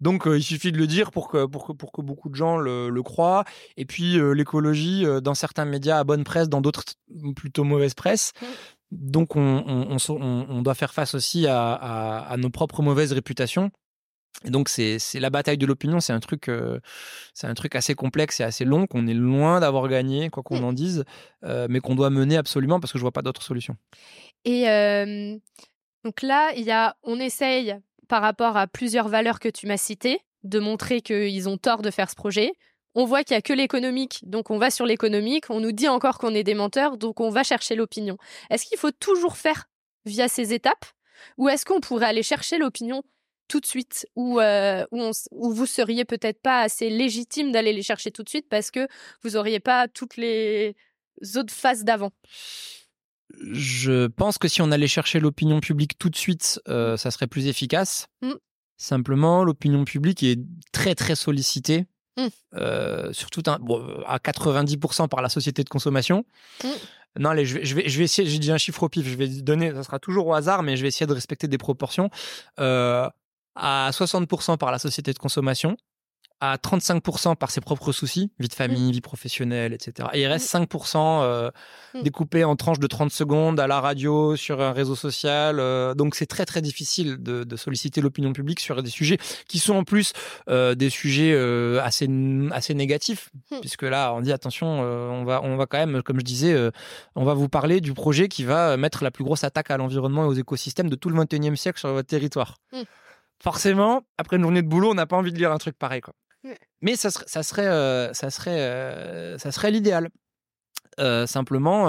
Donc il suffit de le dire pour que, pour que, pour que beaucoup de gens le, le croient. Et puis l'écologie, dans certains médias à bonne presse, dans d'autres plutôt mauvaise presse. Mmh. Donc on, on, on, on, doit faire face aussi à, à, à nos propres mauvaises réputations. Et donc c'est la bataille de l'opinion, c'est un truc euh, c'est un truc assez complexe et assez long qu'on est loin d'avoir gagné quoi qu'on en dise, euh, mais qu'on doit mener absolument parce que je vois pas d'autre solution. Et donc là, il y a on essaye par rapport à plusieurs valeurs que tu m'as citées de montrer qu'ils ont tort de faire ce projet. On voit qu'il y a que l'économique, donc on va sur l'économique. On nous dit encore qu'on est des menteurs, donc on va chercher l'opinion. Est-ce qu'il faut toujours faire via ces étapes Ou est-ce qu'on pourrait aller chercher l'opinion tout de suite ou euh, où, vous seriez peut-être pas assez légitime d'aller les chercher tout de suite parce que vous auriez pas toutes les autres phases d'avant Je pense que si on allait chercher l'opinion publique tout de suite, euh, ça serait plus efficace. Mmh. Simplement, l'opinion publique est très très sollicitée. Mmh. Euh, surtout à 90% par la société de consommation. Mmh. Non, allez, je vais, je vais, je vais essayer, j'ai dit un chiffre au pif, je vais donner, ça sera toujours au hasard, mais je vais essayer de respecter des proportions. Euh, à 60% par la société de consommation, à 35% par ses propres soucis, vie de famille, mmh. vie professionnelle, etc. Et il reste 5% mmh. euh, mmh. découpé en tranches de 30 secondes à la radio, sur un réseau social. Euh, donc c'est très très difficile de, solliciter l'opinion publique sur des sujets qui sont en plus euh, des sujets assez assez négatifs, puisque là on dit attention, on va on va quand même, comme je disais, on va vous parler du projet qui va mettre la plus grosse attaque à l'environnement et aux écosystèmes de tout le 21e siècle sur votre territoire forcément, après une journée de boulot, on n'a pas envie de lire un truc pareil. Quoi. Mais ça serait, ça serait, euh, ça serait, euh, ça serait l'idéal. Euh, simplement,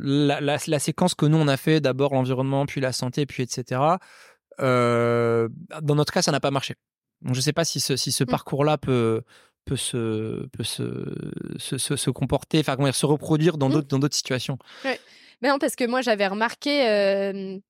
la, séquence que nous on a fait, d'abord l'environnement, puis la santé, puis etc. dans notre cas, ça n'a pas marché. Donc, je ne sais pas si ce, si ce mmh. parcours-là peut, peut se, peut se, se, se, comporter, enfin, se reproduire dans mmh. d'autres, dans d'autres situations. Mais non, parce que moi, j'avais remarqué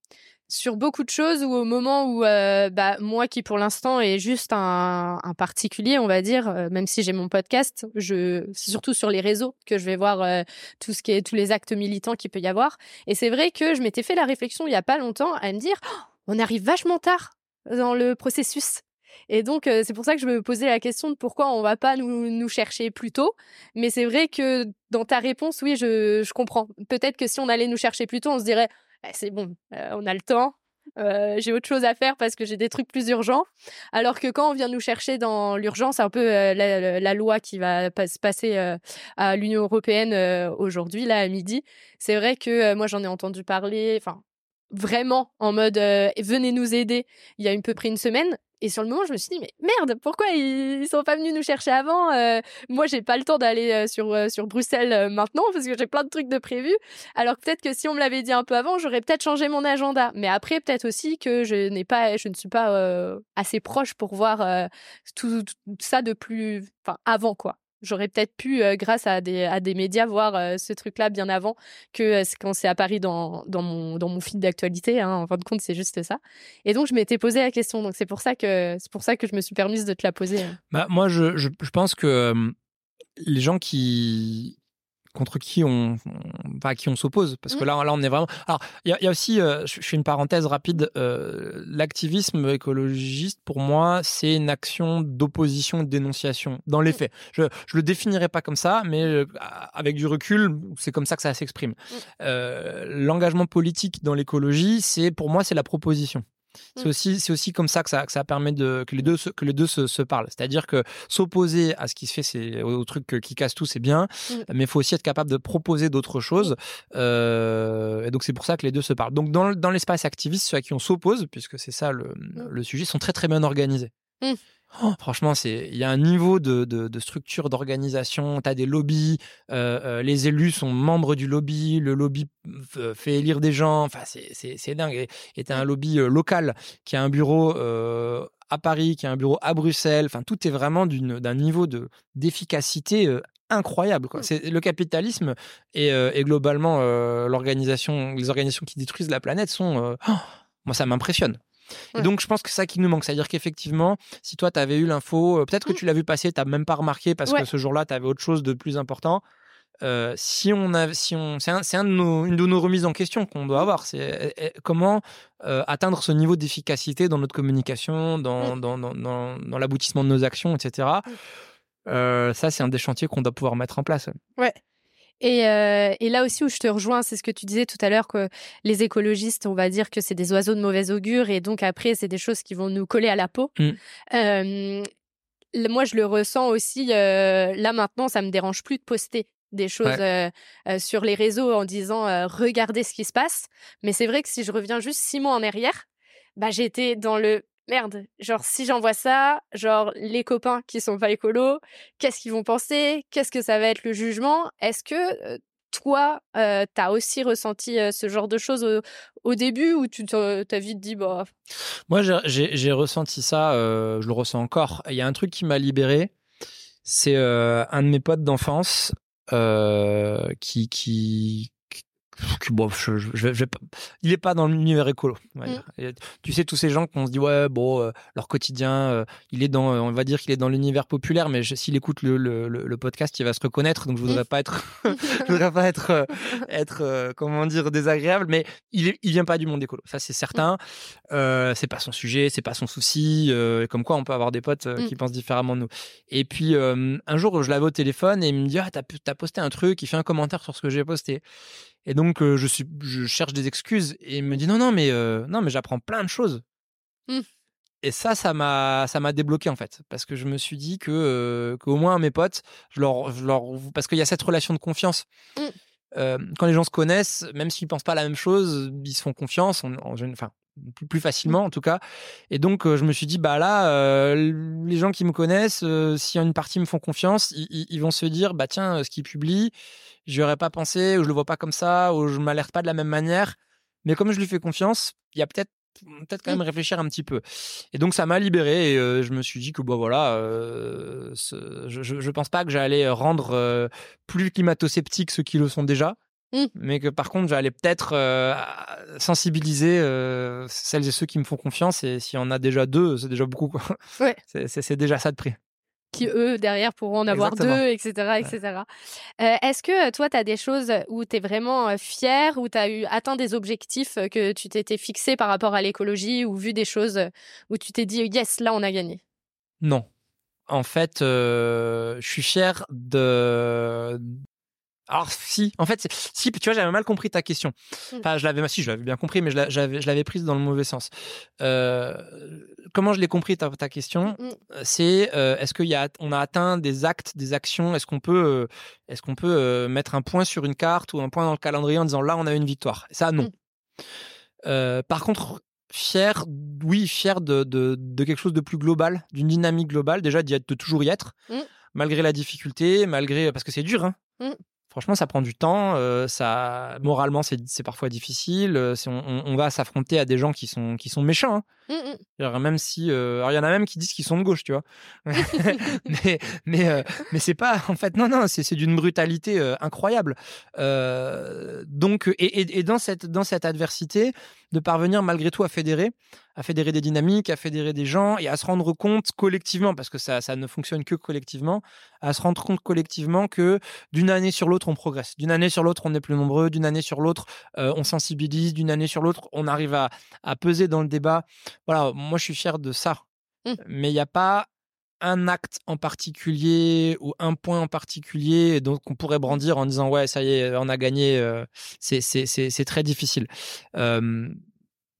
sur beaucoup de choses ou au moment où euh, bah, moi qui pour l'instant est juste un, particulier on va dire euh, même si j'ai mon podcast je c'est surtout sur les réseaux que je vais voir euh, tout ce qui est tous les actes militants qu'il peut y avoir et c'est vrai que je m'étais fait la réflexion il y a pas longtemps à me dire oh, on arrive vachement tard dans le processus et donc, c'est pour ça que je me posais la question de pourquoi on va pas nous, nous chercher plus tôt. Mais c'est vrai que dans ta réponse, oui, je, je comprends. Peut-être que si on allait nous chercher plus tôt, on se dirait, bah, c'est bon, euh, on a le temps. Euh, j'ai autre chose à faire parce que j'ai des trucs plus urgents. Alors que quand on vient nous chercher dans l'urgence, un peu euh, la, loi qui va se passer à l'Union européenne aujourd'hui, là à midi. C'est vrai que moi j'en ai entendu parler, enfin vraiment en mode venez nous aider il y a à peu près une semaine et sur le moment, je me suis dit, mais merde, pourquoi ils, sont pas venus nous chercher avant euh, Moi, j'ai pas le temps d'aller euh, sur, euh, sur Bruxelles maintenant parce que j'ai plein de trucs de prévus. Alors peut-être que si on me l'avait dit un peu avant, j'aurais peut-être changé mon agenda. Mais après, peut-être aussi que je n'ai pas, je ne suis pas assez proche pour voir tout, tout, ça de plus, enfin avant quoi. J'aurais peut-être pu, euh, grâce à des, à des médias, voir euh, ce truc-là bien avant que euh, quand c'est apparu dans, dans, mon, dans mon fil d'actualité. Hein, en fin de compte, c'est juste ça. Et donc, je m'étais posé la question. Donc, c'est pour, ça que, pour ça que je me suis permise de te la poser. Bah, moi, je, je pense que les gens qui, contre qui on, enfin, qui on s'oppose parce que mmh. là là on est vraiment alors il y, a aussi euh, je, fais une parenthèse rapide euh, l'activisme écologiste pour moi c'est une action d'opposition et de dénonciation dans les mmh. faits je je le définirais pas comme ça mais euh, avec du recul c'est comme ça que ça s'exprime mmh. l'engagement politique dans l'écologie c'est pour moi c'est la proposition c'est mmh. aussi, c'est aussi comme ça que ça, que ça permet de, que les deux, se, que les deux se, se parlent. C'est-à-dire que s'opposer à ce qui se fait, c'est au, truc qui casse tout, c'est bien, mmh. mais il faut aussi être capable de proposer d'autres choses. Euh, et donc c'est pour ça que les deux se parlent. Donc dans, dans l'espace activiste, ceux à qui on s'oppose, puisque c'est ça le, mmh. le, sujet, sont très très bien organisés. Oh, franchement, c'est il y a un niveau de, de, structure d'organisation. Tu as des lobbies, euh, euh, les élus sont membres du lobby, le lobby fait élire des gens. Enfin, c'est dingue. Et tu as un lobby euh, local qui a un bureau à Paris, qui a un bureau à Bruxelles. Enfin, tout est vraiment d'un niveau d'efficacité incroyable. Quoi. Mmh. Le capitalisme et, et globalement l'organisation, les organisations qui détruisent la planète sont. Oh, moi, ça m'impressionne. Et donc, je pense que c'est ça qui nous manque. C'est-à-dire qu'effectivement, si toi, tu avais eu l'info, euh, peut-être que mmh. tu l'as vu passer, tu n'as même pas remarqué parce que ce jour-là, tu avais autre chose de plus important. Euh, si on a, si on, c'est un, un de nos, une de nos remises en question qu'on doit mmh. avoir. C'est eh, eh, comment euh, atteindre ce niveau d'efficacité dans notre communication, dans, mmh. dans, dans, dans, l'aboutissement de nos actions, etc. ça, c'est un des chantiers qu'on doit pouvoir mettre en place. Ouais. Et, euh, et, là aussi où je te rejoins, c'est ce que tu disais tout à l'heure que les écologistes, on va dire que c'est des oiseaux de mauvais augure et donc après c'est des choses qui vont nous coller à la peau. Mm. Euh, moi je le ressens aussi. Euh, là maintenant, ça me dérange plus de poster des choses euh, euh, sur les réseaux en disant euh, regardez ce qui se passe. Mais c'est vrai que si je reviens juste six mois en arrière, bah j'étais dans le merde, genre si j'envoie ça, genre les copains qui sont pas écolos, qu'est-ce qu'ils vont penser? Qu'est-ce que ça va être le jugement? Est-ce que toi, euh, tu as aussi ressenti euh, ce genre de choses au, début ou tu t'as vite dit bah Moi, j'ai ressenti ça, je le ressens encore. Il y a un truc qui m'a libéré, c'est un de mes potes d'enfance qui, qui, bon, je, je, je, il est pas dans l'univers écolo. Mm. Tu sais tous ces gens qu'on se dit ouais bon euh, leur quotidien euh, il est dans euh, on va dire qu'il est dans l'univers populaire mais s'il écoute le, le, le, podcast il va se reconnaître donc je voudrais mm. pas être je voudrais pas être être comment dire désagréable mais il il vient pas du monde écolo ça c'est certain mm. c'est pas son sujet c'est pas son souci comme quoi on peut avoir des potes qui pensent différemment de nous et puis un jour je l'avais au téléphone et il me dit ah t'as as posté un truc il fait un commentaire sur ce que j'ai posté et donc, je, suis, je cherche des excuses et il me dit non, non, mais, non, mais j'apprends plein de choses. Mmh. Et ça, ça m'a, ça m'a débloqué en fait, parce que je me suis dit que, qu'au moins mes potes, je leur, je leur, parce qu'il y a cette relation de confiance. Mmh. quand les gens se connaissent, même s'ils pensent pas la même chose, ils se font confiance. En, enfin, plus, facilement en tout cas. Et donc je me suis dit bah là, les gens qui me connaissent, si une partie me font confiance, ils, ils, vont se dire bah tiens, ce qu'ils publient, j'y aurais pas pensé, ou je le vois pas comme ça, ou je m'alerte pas de la même manière. Mais comme je lui fais confiance, il y a peut-être peut-être quand même réfléchir un petit peu. Et donc ça m'a libéré et euh, je me suis dit que bon voilà, euh, je, je pense pas que j'allais rendre euh, plus climato-sceptiques ceux qui le sont déjà. Mmh. Mais que par contre, j'allais peut-être sensibiliser celles et ceux qui me font confiance. Et s'il y en a déjà deux, c'est déjà beaucoup. Ouais. c'est déjà ça de prix qui eux derrière pourront en avoir deux, etc. etc. Euh, est-ce que toi, tu as des choses où tu es vraiment fier, où tu as eu atteint des objectifs que tu t'étais fixé par rapport à l'écologie, ou vu des choses où tu t'es dit, yes, là, on a gagné? Non. En fait, je suis fier de, alors si, en fait, si tu vois, j'avais mal compris ta question. Mmh. Enfin, je l'avais, si, je l'avais bien compris, mais je l'avais prise dans le mauvais sens. Euh, comment je l'ai compris ta, ta question mmh. C'est euh, est-ce qu'il y a, on a atteint des actes, des actions? Est-ce qu'on peut, euh, est-ce qu'on peut mettre un point sur une carte ou un point dans le calendrier en disant là, on a une victoire? Ça, non. Par contre, fier, oui, fier de, de, de, quelque chose de plus global, d'une dynamique globale. Déjà, de toujours y être, malgré la difficulté, malgré parce que c'est dur. Hein franchement, ça prend du temps. Euh, ça, moralement, c'est parfois difficile. Euh, on, on, va s'affronter à des gens qui sont, qui sont méchants. Hein. Mmh, mmh. Même si, euh, il y en a même qui disent qu'ils sont de gauche, tu vois. mais, mais, mais c'est pas, en fait, non, non, c'est d'une brutalité incroyable. donc, et, et, dans cette, dans cette adversité, de parvenir malgré tout à fédérer, à fédérer des dynamiques, à fédérer des gens et à se rendre compte collectivement, parce que ça, ça ne fonctionne que collectivement, à se rendre compte collectivement que d'une année sur l'autre, on progresse. D'une année sur l'autre, on est plus nombreux. D'une année sur l'autre, on sensibilise. D'une année sur l'autre, on arrive à, à peser dans le débat voilà, moi je suis fier de ça. Mmh. Mais il n'y a pas un acte en particulier ou un point en particulier donc on pourrait brandir en disant ouais ça y est on a gagné euh, c'est très difficile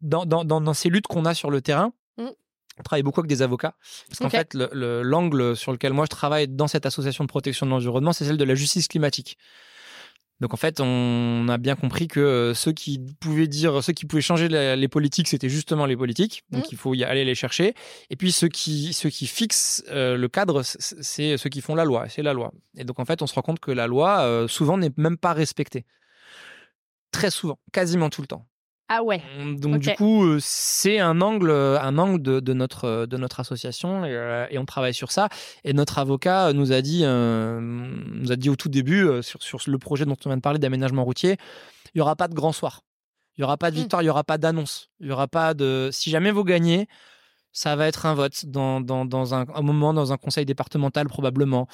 dans, dans, dans, ces luttes qu'on a sur le terrain mmh. on travaille beaucoup avec des avocats parce qu'en fait l'angle sur lequel moi je travaille dans cette association de protection de l'environnement c'est celle de la justice climatique donc en fait, on a bien compris que euh, ceux qui pouvaient dire, ceux qui pouvaient changer les politiques, c'était justement les politiques. Donc mmh. il faut y aller les chercher. Et puis ceux qui, ceux qui fixent euh, le cadre, c'est ceux qui font la loi. C'est la loi. Et donc en fait, on se rend compte que la loi, euh, souvent, n'est même pas respectée. Très souvent, quasiment tout le temps. Ah ouais. Mmh, donc du coup, euh, c'est un angle, euh, un angle de, de, notre euh, de notre association et, on travaille sur ça. Et notre avocat nous a dit, nous a dit au tout début sur, sur le projet dont on vient de parler d'aménagement routier, il y aura pas de grand soir, il y aura pas de mmh. victoire, il y aura pas d'annonce, il y aura pas de. Si jamais vous gagnez, ça va être un vote dans, dans, dans un, un moment dans un conseil départemental probablement,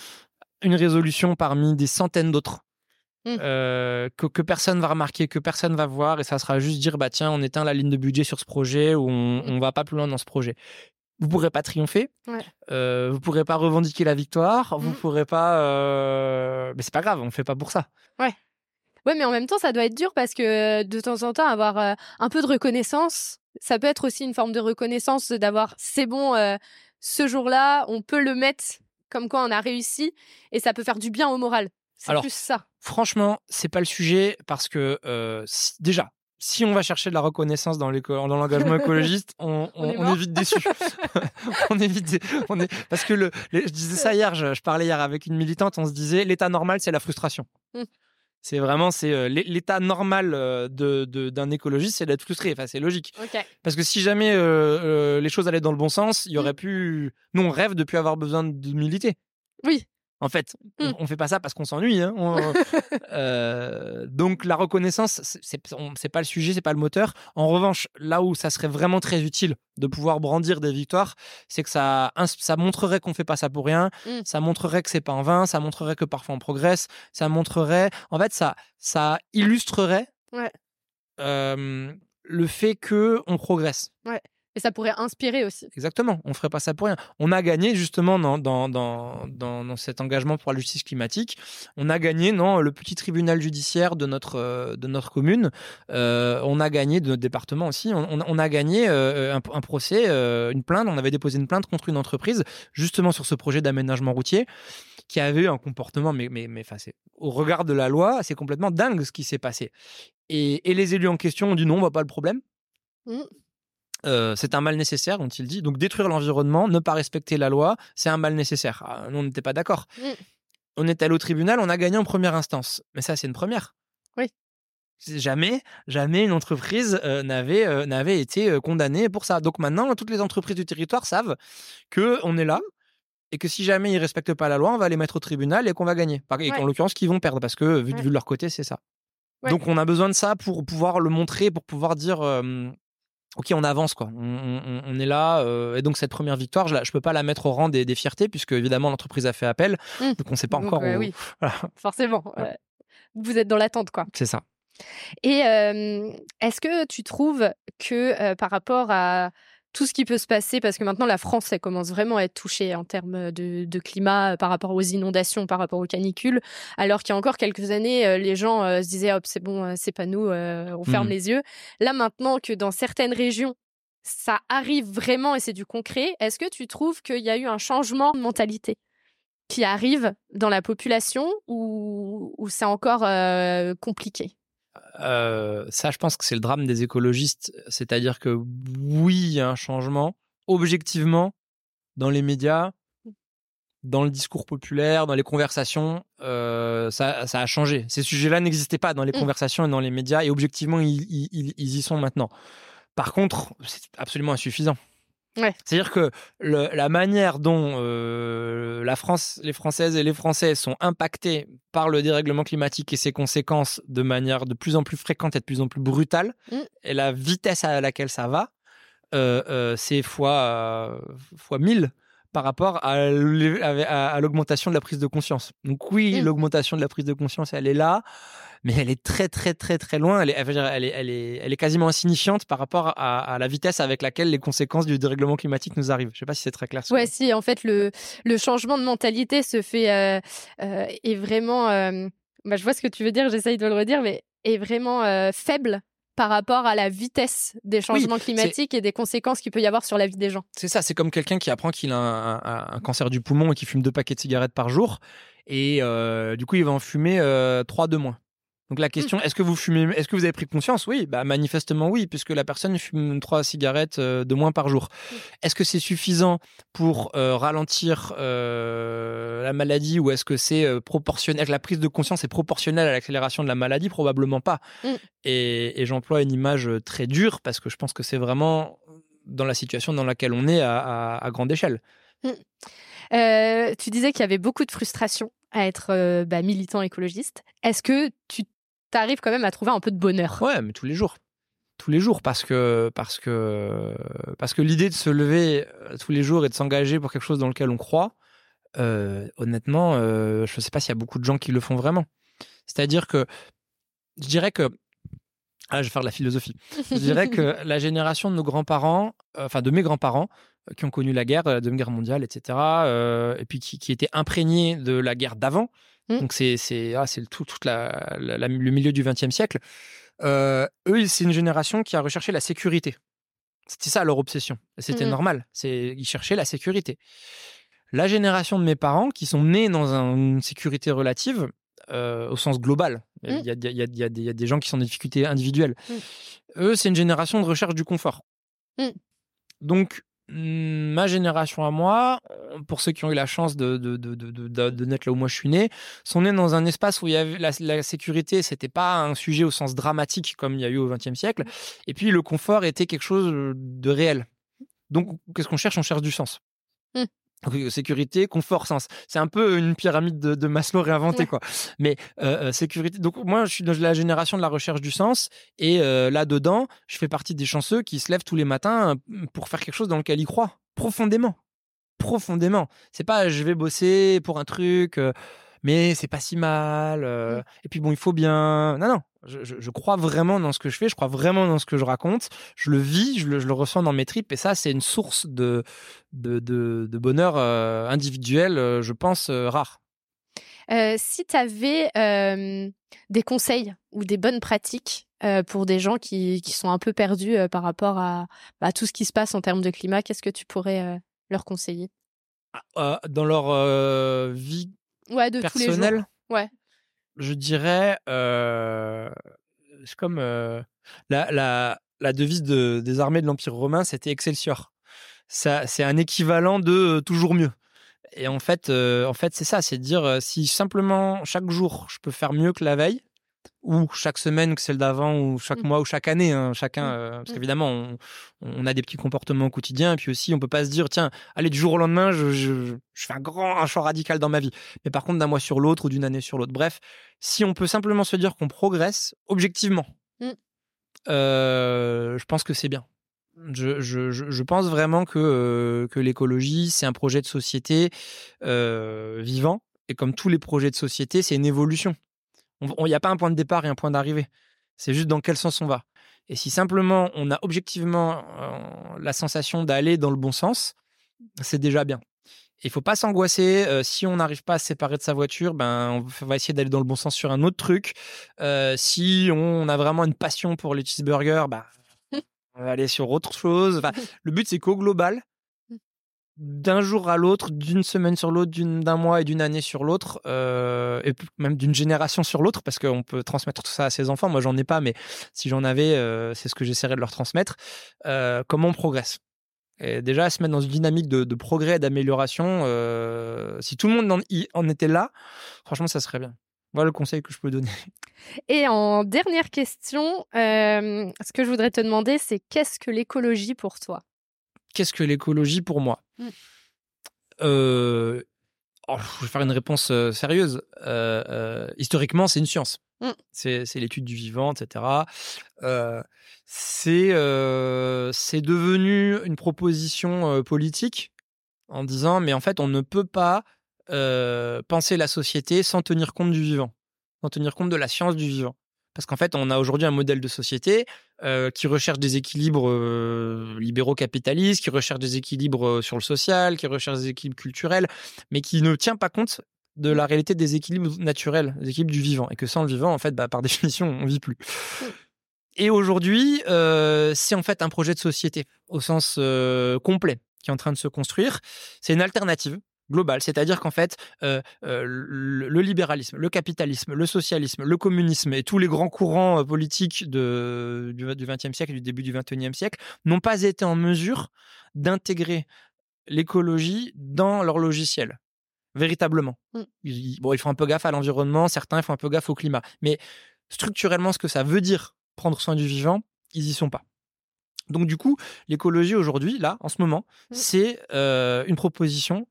une résolution parmi des centaines d'autres Mmh. Euh, que, que, personne va remarquer, que personne va voir, et ça sera juste dire bah tiens, on éteint la ligne de budget sur ce projet ou on, mmh. on va pas plus loin dans ce projet. Vous pourrez pas triompher, ouais. euh, vous pourrez pas revendiquer la victoire, vous mmh. pourrez pas, euh... mais c'est pas grave, on fait pas pour ça. Ouais. Ouais, mais en même temps, ça doit être dur parce que de temps en temps, avoir euh, un peu de reconnaissance, ça peut être aussi une forme de reconnaissance d'avoir c'est bon, euh, ce jour-là, on peut le mettre comme quoi on a réussi et ça peut faire du bien au moral. C'est plus ça. Franchement, c'est pas le sujet parce que euh, déjà, si on va chercher de la reconnaissance dans l'engagement écologiste, on, on, on, est vite déçu. on est vite, on est parce que le, je disais ça hier, je, parlais hier avec une militante, on se disait l'état normal c'est la frustration. Mmh. C'est vraiment c'est euh, l'é- l'état normal euh, de de- d'un écologiste, c'est d'être frustré. Enfin, c'est logique. Ok. Parce que si jamais euh, les choses allaient dans le bon sens, il y aurait pu. Nous, on rêve de plus avoir besoin d'humilité. Oui. En fait, on, Mm. on fait pas ça parce qu'on s'ennuie. hein. Euh, donc la reconnaissance, c'est- c'est pas le sujet, c'est pas le moteur. En revanche, là où ça serait vraiment très utile de pouvoir brandir des victoires, c'est que ça, ça montrerait qu'on fait pas ça pour rien. Mm. Ça montrerait que c'est pas en vain. Ça montrerait que parfois on progresse. Ça montrerait, en fait, ça, ça illustrerait Ouais. euh, le fait que on progresse. Et ça pourrait inspirer aussi. Exactement, on ferait pas ça pour rien. On a gagné justement dans, dans, dans, dans, cet engagement pour la justice climatique. On a gagné dans le petit tribunal judiciaire de notre, euh, de notre commune. Euh, on a gagné de notre département aussi. On, on- on a gagné euh, un, un procès, euh, une plainte. On avait déposé une plainte contre une entreprise justement sur ce projet d'aménagement routier qui avait eu un comportement, mais, mais, mais enfin, au regard de la loi, c'est complètement dingue ce qui s'est passé. Et, et les élus en question ont dit non, on voit pas le problème. Mhm. Euh, c'est un mal nécessaire, ont-ils dit. Donc détruire l'environnement, ne pas respecter la loi, c'est un mal nécessaire. Ah, nous, on n'était pas d'accord. Mm. On est allé au tribunal, on a gagné en première instance. Mais ça, c'est une première. Oui. Jamais, jamais une entreprise euh, n'avait euh, n'avait été condamnée pour ça. Donc maintenant, toutes les entreprises du territoire savent que on est là et que si jamais ils respectent pas la loi, on va les mettre au tribunal et qu'on va gagner. Et Ouais. qu'en l'occurrence, qu'ils vont perdre parce que vu, Ouais. vu de leur côté, c'est ça. Ouais. Donc on a besoin de ça pour pouvoir le montrer, pour pouvoir dire. Ok, on avance quoi. On, on- on est là euh, et donc cette première victoire, je, je peux pas la mettre au rang des, des fiertés puisque évidemment l'entreprise a fait appel, Mm. donc on sait pas Donc, encore. euh, où- oui. Voilà, Forcément. Ouais. vous êtes dans l'attente, quoi. c'est ça. Et euh, est-ce que tu trouves que par rapport à tout ce qui peut se passer, parce que maintenant la France elle commence vraiment à être touchée en termes de, de climat euh, par rapport aux inondations, par rapport aux canicules, alors qu'il y a encore quelques années, euh, les gens euh, se disaient hop c'est bon, c'est pas nous, euh, on ferme Mhm. les yeux. Là maintenant que dans certaines régions ça arrive vraiment et c'est du concret, est-ce que tu trouves qu'il y a eu un changement de mentalité qui arrive dans la population ou, ou c'est encore euh, compliqué? Euh, ça, je pense que c'est le drame des écologistes, c'est-à-dire que oui, il y a un changement. Objectivement, dans les médias, dans le discours populaire, dans les conversations, euh, ça, ça a changé. Ces sujets-là n'existaient pas dans les Mm. conversations et dans les médias, et objectivement, ils- ils- ils y sont maintenant. Par contre, c'est absolument insuffisant. Ouais. C'est-à-dire que le- la manière dont euh, la France, les Françaises et les Français sont impactés par le dérèglement climatique et ses conséquences de manière de plus en plus fréquente et de plus en plus brutale, Mm. et la vitesse à laquelle ça va, euh, euh, c'est fois, fois 1000 par rapport à, l'augmentation de la prise de conscience. Donc oui, Mm. l'augmentation de la prise de conscience, elle est là, mais elle est très très très très loin. Elle est, elle est, elle est, elle est, elle est quasiment insignifiante par rapport à, à la vitesse avec laquelle les conséquences du dérèglement climatique nous arrivent. Je sais pas si c'est très clair. Ouais, si, en fait, le, le changement de mentalité se fait euh, euh, est vraiment. euh, bah, je vois ce que tu veux dire, j'essaye de le redire, mais est vraiment euh, faible par rapport à la vitesse des changements climatiques et des conséquences qu'il peut y avoir sur la vie des gens. C'est ça, c'est comme quelqu'un qui apprend qu'il a un, un- un cancer du poumon et qui fume deux paquets de cigarettes par jour. Et euh, du coup, il va en fumer euh, trois de moins. Donc la question, est-ce que vous fumez, est-ce que vous avez pris conscience? Oui, bah manifestement oui, puisque la personne fume trois cigarettes euh, de moins par jour. Est-ce que c'est suffisant pour euh, ralentir euh, la maladie ou est-ce que c'est euh, proportionnel, la prise de conscience est proportionnelle à l'accélération de la maladie? Probablement pas. Mm. Et, et j'emploie une image très dure parce que je pense que c'est vraiment dans la situation dans laquelle on est à, à- à grande échelle. Euh, tu disais qu'il y avait beaucoup de frustration à être euh, bah, militant écologiste. Est-ce que tu t'arrives quand même à trouver un peu de bonheur Ouais, mais tous les jours. Tous les jours, parce que, parce que, parce que l'idée de se lever euh, tous les jours et de s'engager pour quelque chose dans lequel on croit, euh, honnêtement, euh, je ne sais pas s'il y a beaucoup de gens qui le font vraiment. C'est-à-dire que je dirais que. Ah, je vais faire de la philosophie. Je dirais que la génération de nos grands-parents, euh, enfin de mes grands-parents, qui ont connu la guerre, la Deuxième Guerre mondiale, etc., et puis qui, qui étaient imprégnés de la guerre d'avant, Mm. donc c'est c'est ah, c'est le tout toute la, la- la- le milieu du XXe siècle. Euh, eux, c'est une génération qui a recherché la sécurité. C'était ça leur obsession. C'était Mhm. normal. C'est ils cherchaient la sécurité. La génération de mes parents, qui sont nés dans un- une sécurité relative, euh, au sens global, il y, a, il y a- il y a- y a des- il y a des gens qui sont en difficulté individuelle. Mhm. Eux, c'est une génération de recherche du confort. Donc, Mmh, ma génération à moi, pour ceux qui ont eu la chance de, de, de, de, de naître là où moi je suis né, sont nés dans un espace où il y avait la, la sécurité, c'était pas un sujet au sens dramatique comme il y a eu au XXe siècle. Et puis le confort était quelque chose de réel. Donc, qu'est-ce qu'on cherche? On cherche du sens. Mmh sécurité, confort, sens. C'est un peu une pyramide de, Maslow réinventée, quoi. Mais euh, euh, sécurité. Donc moi, je suis dans la génération de la recherche du sens, et euh, là-dedans, je fais partie des chanceux qui se lèvent tous les matins pour faire quelque chose dans lequel ils croient profondément, profondément. C'est pas je vais bosser pour un truc mais c'est pas si mal. Euh, mmh. et puis bon, il faut bien. Non, non. Je, crois vraiment dans ce que je fais, je crois vraiment dans ce que je raconte, je le vis, je le, ressens dans mes tripes, et ça, c'est une source de, de, de, bonheur euh, individuel, euh, je pense, rare. si tu avais des conseils ou des bonnes pratiques pour des gens qui, qui, sont un peu perdus par rapport à, à, tout ce qui se passe en termes de climat, qu'est-ce que tu pourrais leur conseiller? Ah, Dans leur vie ouais, de personnel, Ouais. Je dirais, c'est comme la, devise de, des armées de l'Empire romain, c'était Excelsior. C'est un équivalent de toujours mieux. Et en fait, en fait c'est ça, c'est de dire si simplement chaque jour je peux faire mieux que la veille, ou chaque semaine que celle d'avant, ou chaque mmh. mois, ou chaque année, hein, chacun, mmh. euh, parce mmh. qu'évidemment, on, on, a des petits comportements quotidiens, et puis aussi, on peut pas se dire, tiens, allez, du jour au lendemain, je, je, je fais un grand un choix radical dans ma vie. Mais par contre, d'un mois sur l'autre, ou d'une année sur l'autre. Bref, si on peut simplement se dire qu'on progresse objectivement, euh, je pense que c'est bien. Je, je, je, pense vraiment que, euh, que l'écologie, c'est un projet de société vivant. Et comme tous les projets de société, c'est une évolution. Il n'y a pas un point de départ et un point d'arrivée. C'est juste dans quel sens on va. Et si simplement on a objectivement euh, la sensation d'aller dans le bon sens, c'est déjà bien. Il faut pas s'angoisser. Euh, si on n'arrive pas à se séparer de sa voiture, ben on va essayer d'aller dans le bon sens sur un autre truc. Euh, si on a vraiment une passion pour les cheeseburgers, ben, on va aller sur autre chose. le but c'est qu'au global, d'un jour à l'autre, d'une semaine sur l'autre, d'un mois et d'une année sur l'autre, euh, et même d'une génération sur l'autre, parce qu'on peut transmettre tout ça à ses enfants. Moi, j'en ai pas, mais si j'en avais, euh, c'est ce que j'essaierais de leur transmettre. Euh, comment on progresse? Et déjà, se mettre dans une dynamique de, progrès et d'amélioration, si tout le monde en, était là, franchement, ça serait bien. Voilà le conseil que je peux donner. Et en dernière question, ce que je voudrais te demander, c'est qu'est-ce que l'écologie pour toi? Qu'est-ce que l'écologie pour moi mmh. euh, oh, Je vais faire une réponse euh, sérieuse. Euh, historiquement, c'est une science. Mmh. C'est l'étude du vivant, etc. c'est devenu une proposition politique en disant, mais en fait, on ne peut pas penser la société sans tenir compte du vivant, sans tenir compte de la science du vivant. Parce qu'en fait, on a aujourd'hui un modèle de société euh, qui recherche des équilibres euh, libéraux capitalistes, qui recherche des équilibres euh, sur le social, qui recherche des équilibres culturels, mais qui ne tient pas compte de la réalité des équilibres naturels, des équilibres du vivant. Et que sans le vivant, en fait, bah, par définition, on vit plus. Et aujourd'hui, c'est en fait un projet de société au sens complet qui est en train de se construire. C'est une alternative global, c'est-à-dire qu'en fait, euh, euh, le, libéralisme, le capitalisme, le socialisme, le communisme et tous les grands courants euh, politiques de, du XXe siècle et du début du XXIe siècle n'ont pas été en mesure d'intégrer l'écologie dans leur logiciel, véritablement. Mmh. Ils, bon, ils font un peu gaffe à l'environnement, certains font un peu gaffe au climat, mais structurellement, ce que ça veut dire prendre soin du vivant, ils y sont pas. Donc du coup, l'écologie aujourd'hui, là, en ce moment, mmh. c'est une proposition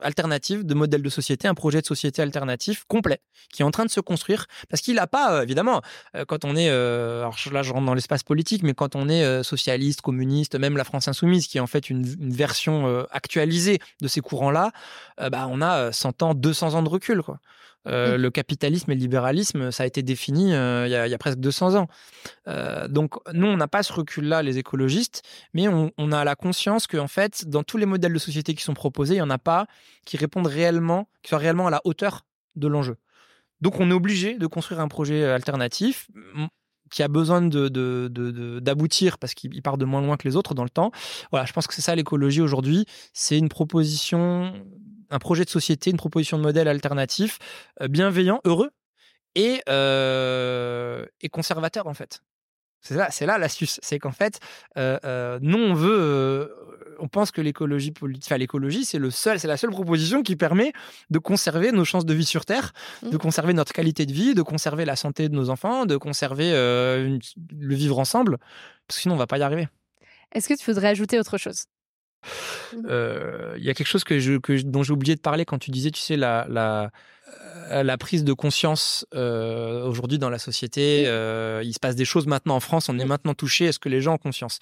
alternative de modèle de société, un projet de société alternatif complet qui est en train de se construire parce qu'il n'a pas, euh, évidemment, euh, quand on est, euh, alors là je rentre dans l'espace politique, mais quand on est socialiste, communiste, même la France insoumise qui est en fait une, version actualisée de ces courants-là, bah, on a 100 ans, 200 ans de recul. Quoi. Mmh. Le capitalisme et le libéralisme, ça a été défini il y, a, presque 200 ans. donc nous, on n'a pas ce recul-là, les écologistes, mais on, on a la conscience qu'en fait, dans tous les modèles de société qui sont proposés, il n'y en a pas qui répondent réellement, qui soient réellement à la hauteur de l'enjeu. Donc on est obligé de construire un projet alternatif qui a besoin de, d'aboutir parce qu'il part de moins loin que les autres dans le temps. Voilà, je pense que c'est ça l'écologie aujourd'hui. C'est une proposition, un projet de société, une proposition de modèle alternatif, euh, bienveillant, heureux et, euh, et conservateur en fait. C'est là, c'est là l'astuce. C'est qu'en fait, euh, euh, nous, on veut, on pense que l'écologie, enfin, l'écologie, c'est le seul, c'est la seule proposition qui permet de conserver nos chances de vie sur Terre, de Mmh. conserver notre qualité de vie, de conserver la santé de nos enfants, de conserver une- le vivre ensemble. Parce que sinon, on va pas y arriver. Est-ce que tu voudrais ajouter autre chose? Euh, Il y a quelque chose que dont j'ai oublié de parler quand tu disais, tu sais, la, la prise de conscience euh, aujourd'hui dans la société. euh, il se passe des choses maintenant en France, on est maintenant touché. Est-ce que les gens ont conscience?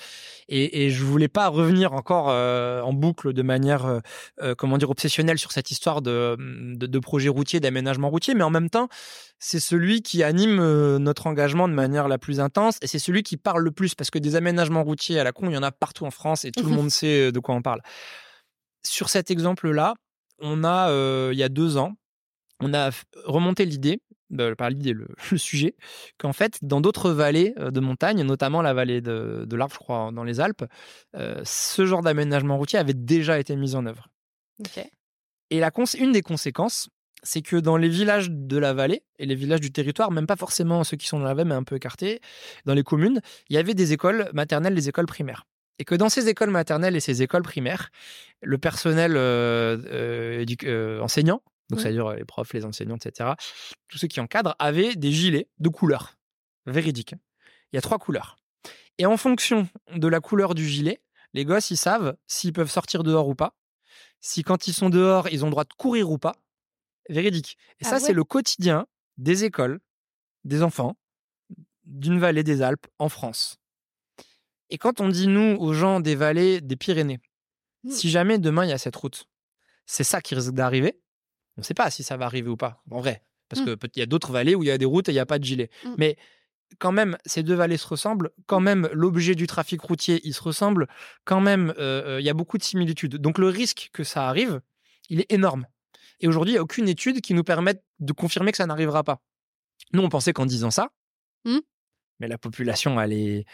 Et, et je voulais pas revenir encore euh, en boucle de manière, euh, euh, comment dire, obsessionnelle sur cette histoire de, de, de projet routier, d'aménagement routier, mais en même temps, c'est celui qui anime euh, notre engagement de manière la plus intense et c'est celui qui parle le plus parce que des aménagements routiers à la con, il y en a partout en France et tout le monde sait euh, de quoi on parle. Sur cet exemple-là, on a, euh, il y a deux ans, on a remonté l'idée, pas l'idée, le, le sujet, qu'en fait, dans d'autres vallées de montagne, notamment la vallée de, de l'Arve, je crois, dans les Alpes, euh, ce genre d'aménagement routier avait déjà été mis en œuvre. Et la une des conséquences, c'est que dans les villages de la vallée et les villages du territoire, même pas forcément ceux qui sont dans la vallée, mais un peu écartés, dans les communes, il y avait des écoles maternelles, des écoles primaires. Et que dans ces écoles maternelles et ces écoles primaires, le personnel euh, euh, euh, enseignant, donc Ouais. c'est-à-dire les profs, les enseignants, etc., tous ceux qui encadrent, avaient des gilets de couleur véridique. Il y a trois couleurs. Et en fonction de la couleur du gilet, les gosses, ils savent s'ils peuvent sortir dehors ou pas, si quand ils sont dehors, ils ont le droit de courir ou pas. Véridique. Et Ah ça, ouais? c'est le quotidien des écoles, des enfants, d'une vallée des Alpes en France. Et quand on dit, nous, aux gens des vallées des Pyrénées, Mm. si jamais demain il y a cette route, c'est ça qui risque d'arriver. On ne sait pas si ça va arriver ou pas, en vrai. Parce Mm. que peut- il y a d'autres vallées où il y a des routes et il n'y a pas de gilet. Mm. Mais quand même, ces deux vallées se ressemblent. Quand même, l'objet du trafic routier, il se ressemble. Quand même, euh, euh, il y a beaucoup de similitudes. Donc le risque que ça arrive, il est énorme. Et aujourd'hui, il n'y a aucune étude qui nous permette de confirmer que ça n'arrivera pas. Nous, on pensait qu'en disant ça, Mm. mais la population allait,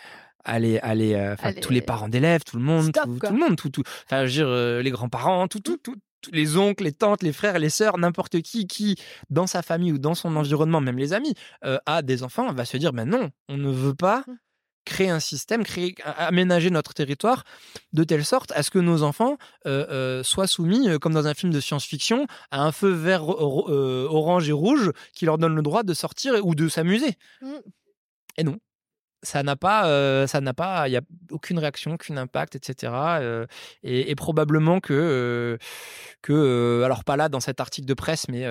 allait, allait, euh, tous les parents d'élèves, tout le monde, Stop, tout, tout le monde, tout, tout, enfin, je veux dire, euh, les grands-parents, tout, tout, tout, tous les oncles, les tantes, les frères, les sœurs, n'importe qui qui, dans sa famille ou dans son environnement, même les amis, euh, a des enfants, va se dire, ben non, on ne veut pas Mm. créer un système, créer, aménager notre territoire de telle sorte à ce que nos enfants euh, euh, soient soumis, euh, comme dans un film de science-fiction, à un feu vert, orange et rouge qui leur donne le droit de sortir ou de s'amuser. Mm. Et non. Ça n'a pas, euh, ça n'a pas, il y a aucune réaction, aucun impact, etc. euh, et, et probablement que, euh, que, alors pas là dans cet article de presse, mais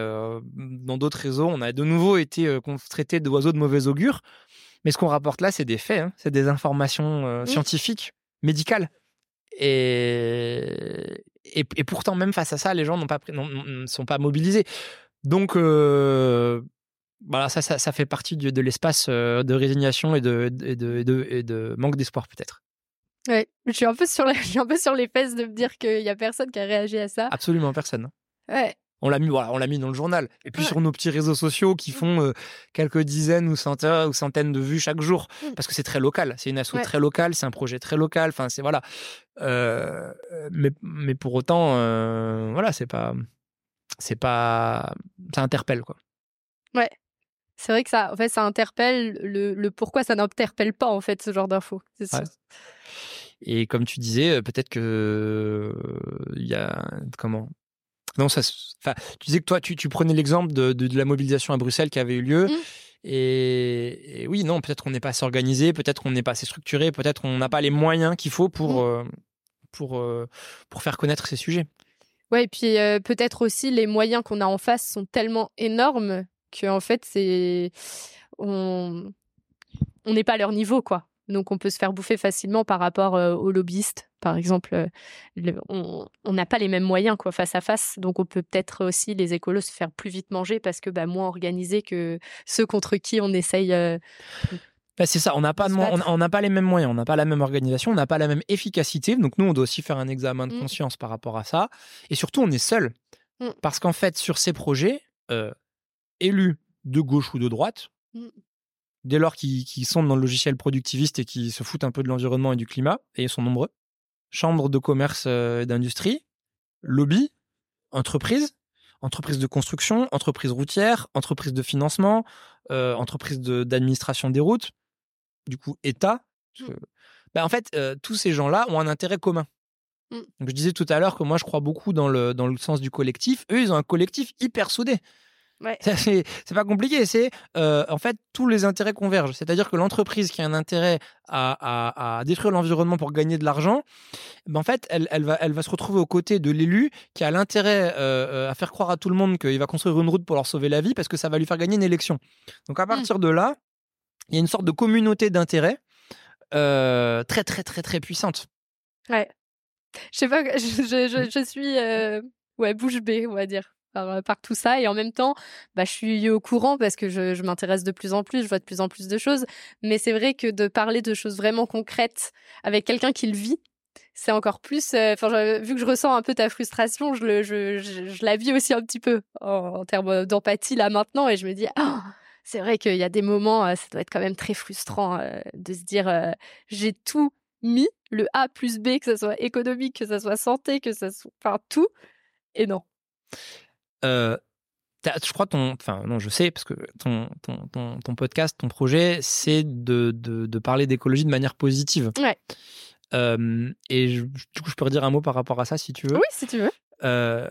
dans d'autres réseaux, on a de nouveau été traité d'oiseaux de mauvais augure. Mais ce qu'on rapporte là, c'est des faits, hein, c'est des informations euh, Mm. scientifiques, médicales. Et, et, et pourtant, même face à ça, les gens n'ont pas ne sont pas mobilisés. Donc, euh, voilà, ça, ça, ça fait partie du- de l'espace euh, de résignation et de, et de, et de, et de manque d'espoir, peut-être. Ouais, je suis un peu sur, la- je suis un peu sur les fesses de me dire qu'il y a personne qui a réagi à ça. Absolument personne. Ouais. On l'a mis, voilà, on l'a mis dans le journal. Et puis Ouais. sur nos petits réseaux sociaux qui font euh, quelques dizaines ou centaines, ou centaines de vues chaque jour, Mm. parce que c'est très local. C'est une asso Ouais. très locale, c'est un projet très local. Enfin, c'est voilà. Euh, mais, mais pour autant, euh, voilà, c'est pas, c'est pas, ça interpelle quoi. C'est vrai que ça, en fait, ça interpelle le, le pourquoi ça n'interpelle pas en fait ce genre d'infos. C'est Ouais. ça. Et comme tu disais, euh, peut-être que euh, il y a comment? Non, ça. Enfin, tu disais que toi, tu, tu prenais l'exemple de, de, de la mobilisation à Bruxelles qui avait eu lieu. Mm. Et, et oui, non, peut-être qu'on n'est pas assez organisé, peut-être qu'on n'est pas assez structuré, peut-être qu'on n'a pas les moyens qu'il faut pour Mm. euh, pour euh, pour faire connaître ces sujets. Ouais, et puis euh, peut-être aussi les moyens qu'on a en face sont tellement énormes que en fait c'est on on n'est pas à leur niveau quoi. Donc on peut se faire bouffer facilement par rapport euh, aux lobbyistes, par exemple. euh, le- on n'a pas les mêmes moyens quoi face à face, donc on peut peut-être aussi les écolos se faire plus vite manger parce que bah, moins organisés que ceux contre qui on essaye. euh, Ben, c'est ça, on n'a pas, de on n'a pas les mêmes moyens, on n'a pas la même organisation, on n'a pas la même efficacité. Donc nous, on doit aussi faire un examen de Mm. conscience par rapport à ça. Et surtout, on est seul. Mm. Parce qu'en fait, sur ces projets, élus de gauche ou de droite, Mm. dès lors qu'ils sont dans le logiciel productiviste et qui se foutent un peu de l'environnement et du climat, et ils sont nombreux, chambres de commerce euh, et d'industrie, lobby, entreprises, entreprises de construction, entreprises routières, entreprises de financement, euh, entreprises de- d'administration des routes, du coup État, Mmh. bah, en fait, euh, tous ces gens-là ont un intérêt commun. Mmh. Donc, je disais tout à l'heure que moi, je crois beaucoup dans le, dans le sens du collectif. Eux, ils ont un collectif hyper soudé. Ouais. C'est pas compliqué, c'est euh, en fait tous les intérêts convergent. C'est-à-dire que l'entreprise qui a un intérêt à, à- à détruire l'environnement pour gagner de l'argent, ben en fait, elle, elle va, elle va se retrouver aux côtés de l'élu qui a l'intérêt euh, euh, à faire croire à tout le monde qu'il va construire une route pour leur sauver la vie parce que ça va lui faire gagner une élection. Donc à partir de là, il y a une sorte de communauté d'intérêts euh, très très très très puissante. Ouais. Je sais pas, je, je, je, suis ouais, bouche bée, on va dire, par, euh, par tout ça. Et en même temps, bah, je suis au courant parce que je, m'intéresse de plus en plus, je vois de plus en plus de choses. Mais c'est vrai que de parler de choses vraiment concrètes avec quelqu'un qui le vit, c'est encore plus. euh, Enfin, vu que je ressens un peu ta frustration, je, le, je, je, la vis aussi un petit peu en, termes d'empathie là maintenant. Et je me dis, ah, c'est vrai qu'il y a des moments, euh, ça doit être quand même très frustrant de se dire, j'ai tout mis, le A plus B, que ce soit économique, que ce soit santé, que ce soit. Enfin, tout. Et non. Euh, je crois ton, enfin non, je sais parce que ton, ton, ton, ton podcast, ton projet, c'est de, de, de parler d'écologie de manière positive. Ouais. Euh, et je- du coup, je peux redire un mot par rapport à ça si tu veux. Oui, si tu veux. Euh,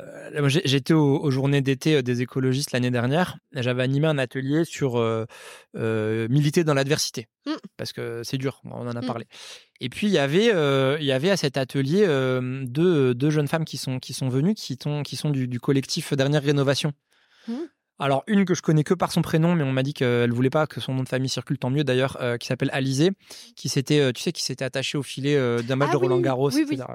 J'étais aux, aux journées d'été euh, des écologistes l'année dernière. J'avais animé un atelier sur euh, euh, militer dans l'adversité. Mm. Parce que c'est dur, on en a Mm. parlé. Et puis, il y avait, il y avait à cet atelier deux, deux jeunes femmes qui sont, qui sont venues, qui, sont- qui sont du, du collectif Dernière Rénovation. Mm. Alors, une que je connais que par son prénom, mais on m'a dit qu'elle voulait pas que son nom de famille circule, tant mieux d'ailleurs, euh, qui s'appelle Alizé, qui s'était, tu sais, qui s'était attachée au filet euh, d'un match Ah de Roland Garros. oui, oui. etc.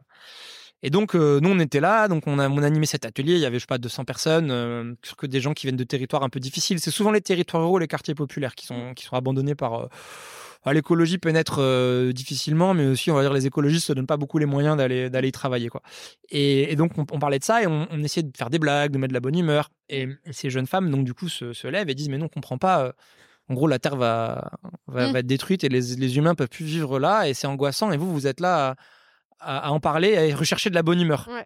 Et donc, euh, nous, on était là, donc on a, on a animé cet atelier. Il y avait, je sais pas, 200 personnes, euh, que des gens qui viennent de territoires un peu difficiles. C'est souvent les territoires ruraux, les quartiers populaires qui sont, qui sont abandonnés par. euh, L'écologie pénètre euh, difficilement, mais aussi, on va dire, les écologistes se donnent pas beaucoup les moyens d'aller d'aller y travailler, quoi. Et, et donc, on, on parlait de ça et on, on essayait de faire des blagues, de mettre de la bonne humeur. Et, et ces jeunes femmes, donc, du coup, se, se lèvent et disent, mais non, on comprend pas. euh, en gros, la Terre va, va, Mm. va être détruite et les, les humains peuvent plus vivre là et c'est angoissant. Et vous, vous êtes là à, en parler et à rechercher de la bonne humeur. Ouais.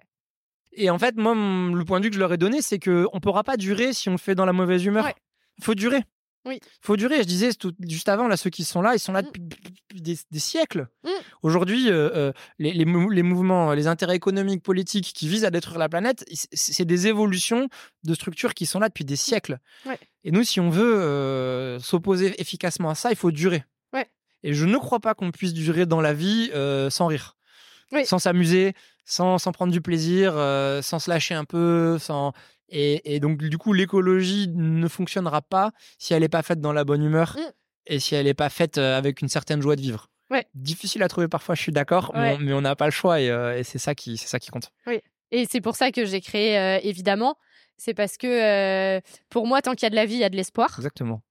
Et en fait, moi, le point de vue que je leur ai donné, c'est qu'on ne pourra pas durer si on le fait dans la mauvaise humeur. Ouais. faut durer. Oui. faut durer. Je disais tout- juste avant, là, ceux qui sont là, ils sont là Mm. depuis, des, des siècles. Mm. Aujourd'hui, euh, euh, les, les mou- les mouvements, les intérêts économiques, politiques qui visent à détruire la planète, c'est des évolutions de structures qui sont là depuis des siècles. Ouais. Et nous, si on veut euh, s'opposer efficacement à ça, il faut durer. Ouais. Et je ne crois pas qu'on puisse durer dans la vie euh, sans rire, Oui. sans s'amuser, sans, sans prendre du plaisir, euh, sans se lâcher un peu, sans... Et, et donc, du coup, l'écologie ne fonctionnera pas si elle n'est pas faite dans la bonne humeur Mm. et si elle n'est pas faite euh, avec une certaine joie de vivre. Ouais. Difficile à trouver parfois, je suis d'accord, mais Ouais. on- mais on n'a pas le choix et, euh, et c'est ça, qui- c'est ça qui compte. Et c'est pour ça que j'ai créé, euh, évidemment. C'est parce que euh, pour moi, tant qu'il y a de la vie, il y a de l'espoir. Exactement.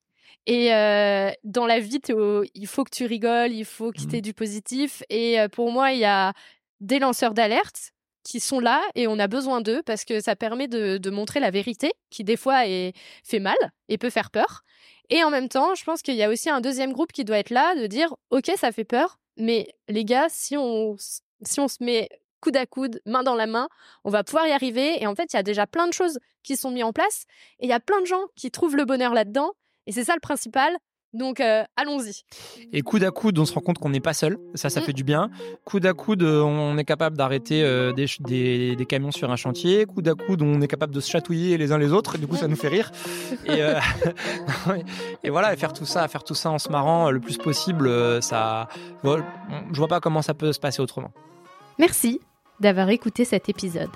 Et euh, dans la vie, au- il faut que tu rigoles, il faut que tu Mhm. aies du positif. Et euh, pour moi, il y a des lanceurs d'alerte qui sont là et on a besoin d'eux parce que ça permet de, de montrer la vérité qui des fois est, fait mal et peut faire peur. Et en même temps, je pense qu'il y a aussi un deuxième groupe qui doit être là, de dire, OK, ça fait peur, mais les gars, si on, si on se met coude à coude, main dans la main, on va pouvoir y arriver. Et en fait, il y a déjà plein de choses qui sont mises en place et il y a plein de gens qui trouvent le bonheur là-dedans. Et c'est ça le principal. Donc, euh, allons-y. Et coude à coude, on se rend compte qu'on n'est pas seul. Ça, ça Mm. fait du bien. Coude à coude, euh, on est capable d'arrêter euh, des, ch- des, des camions sur un chantier. Coude à coude, on est capable de se chatouiller les uns les autres. Et du coup, ça nous fait rire. Et, euh, et voilà, et faire tout ça, faire tout ça en se marrant le plus possible, ça, je vois pas comment ça peut se passer autrement. Merci d'avoir écouté cet épisode.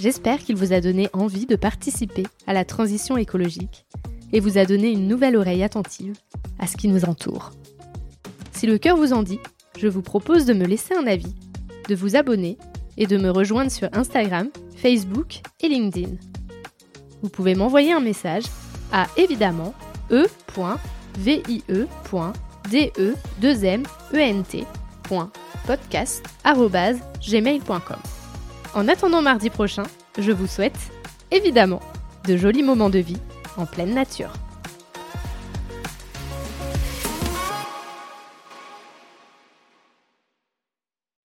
J'espère qu'il vous a donné envie de participer à la transition écologique et vous a donné une nouvelle oreille attentive à ce qui nous entoure. Si le cœur vous en dit, je vous propose de me laisser un avis, de vous abonner et de me rejoindre sur Instagram, Facebook et LinkedIn. Vous pouvez m'envoyer un message à évidemment e e.vie2ment.podcast.gmail.com. En attendant mardi prochain, je vous souhaite, évidemment, de jolis moments de vie en pleine nature.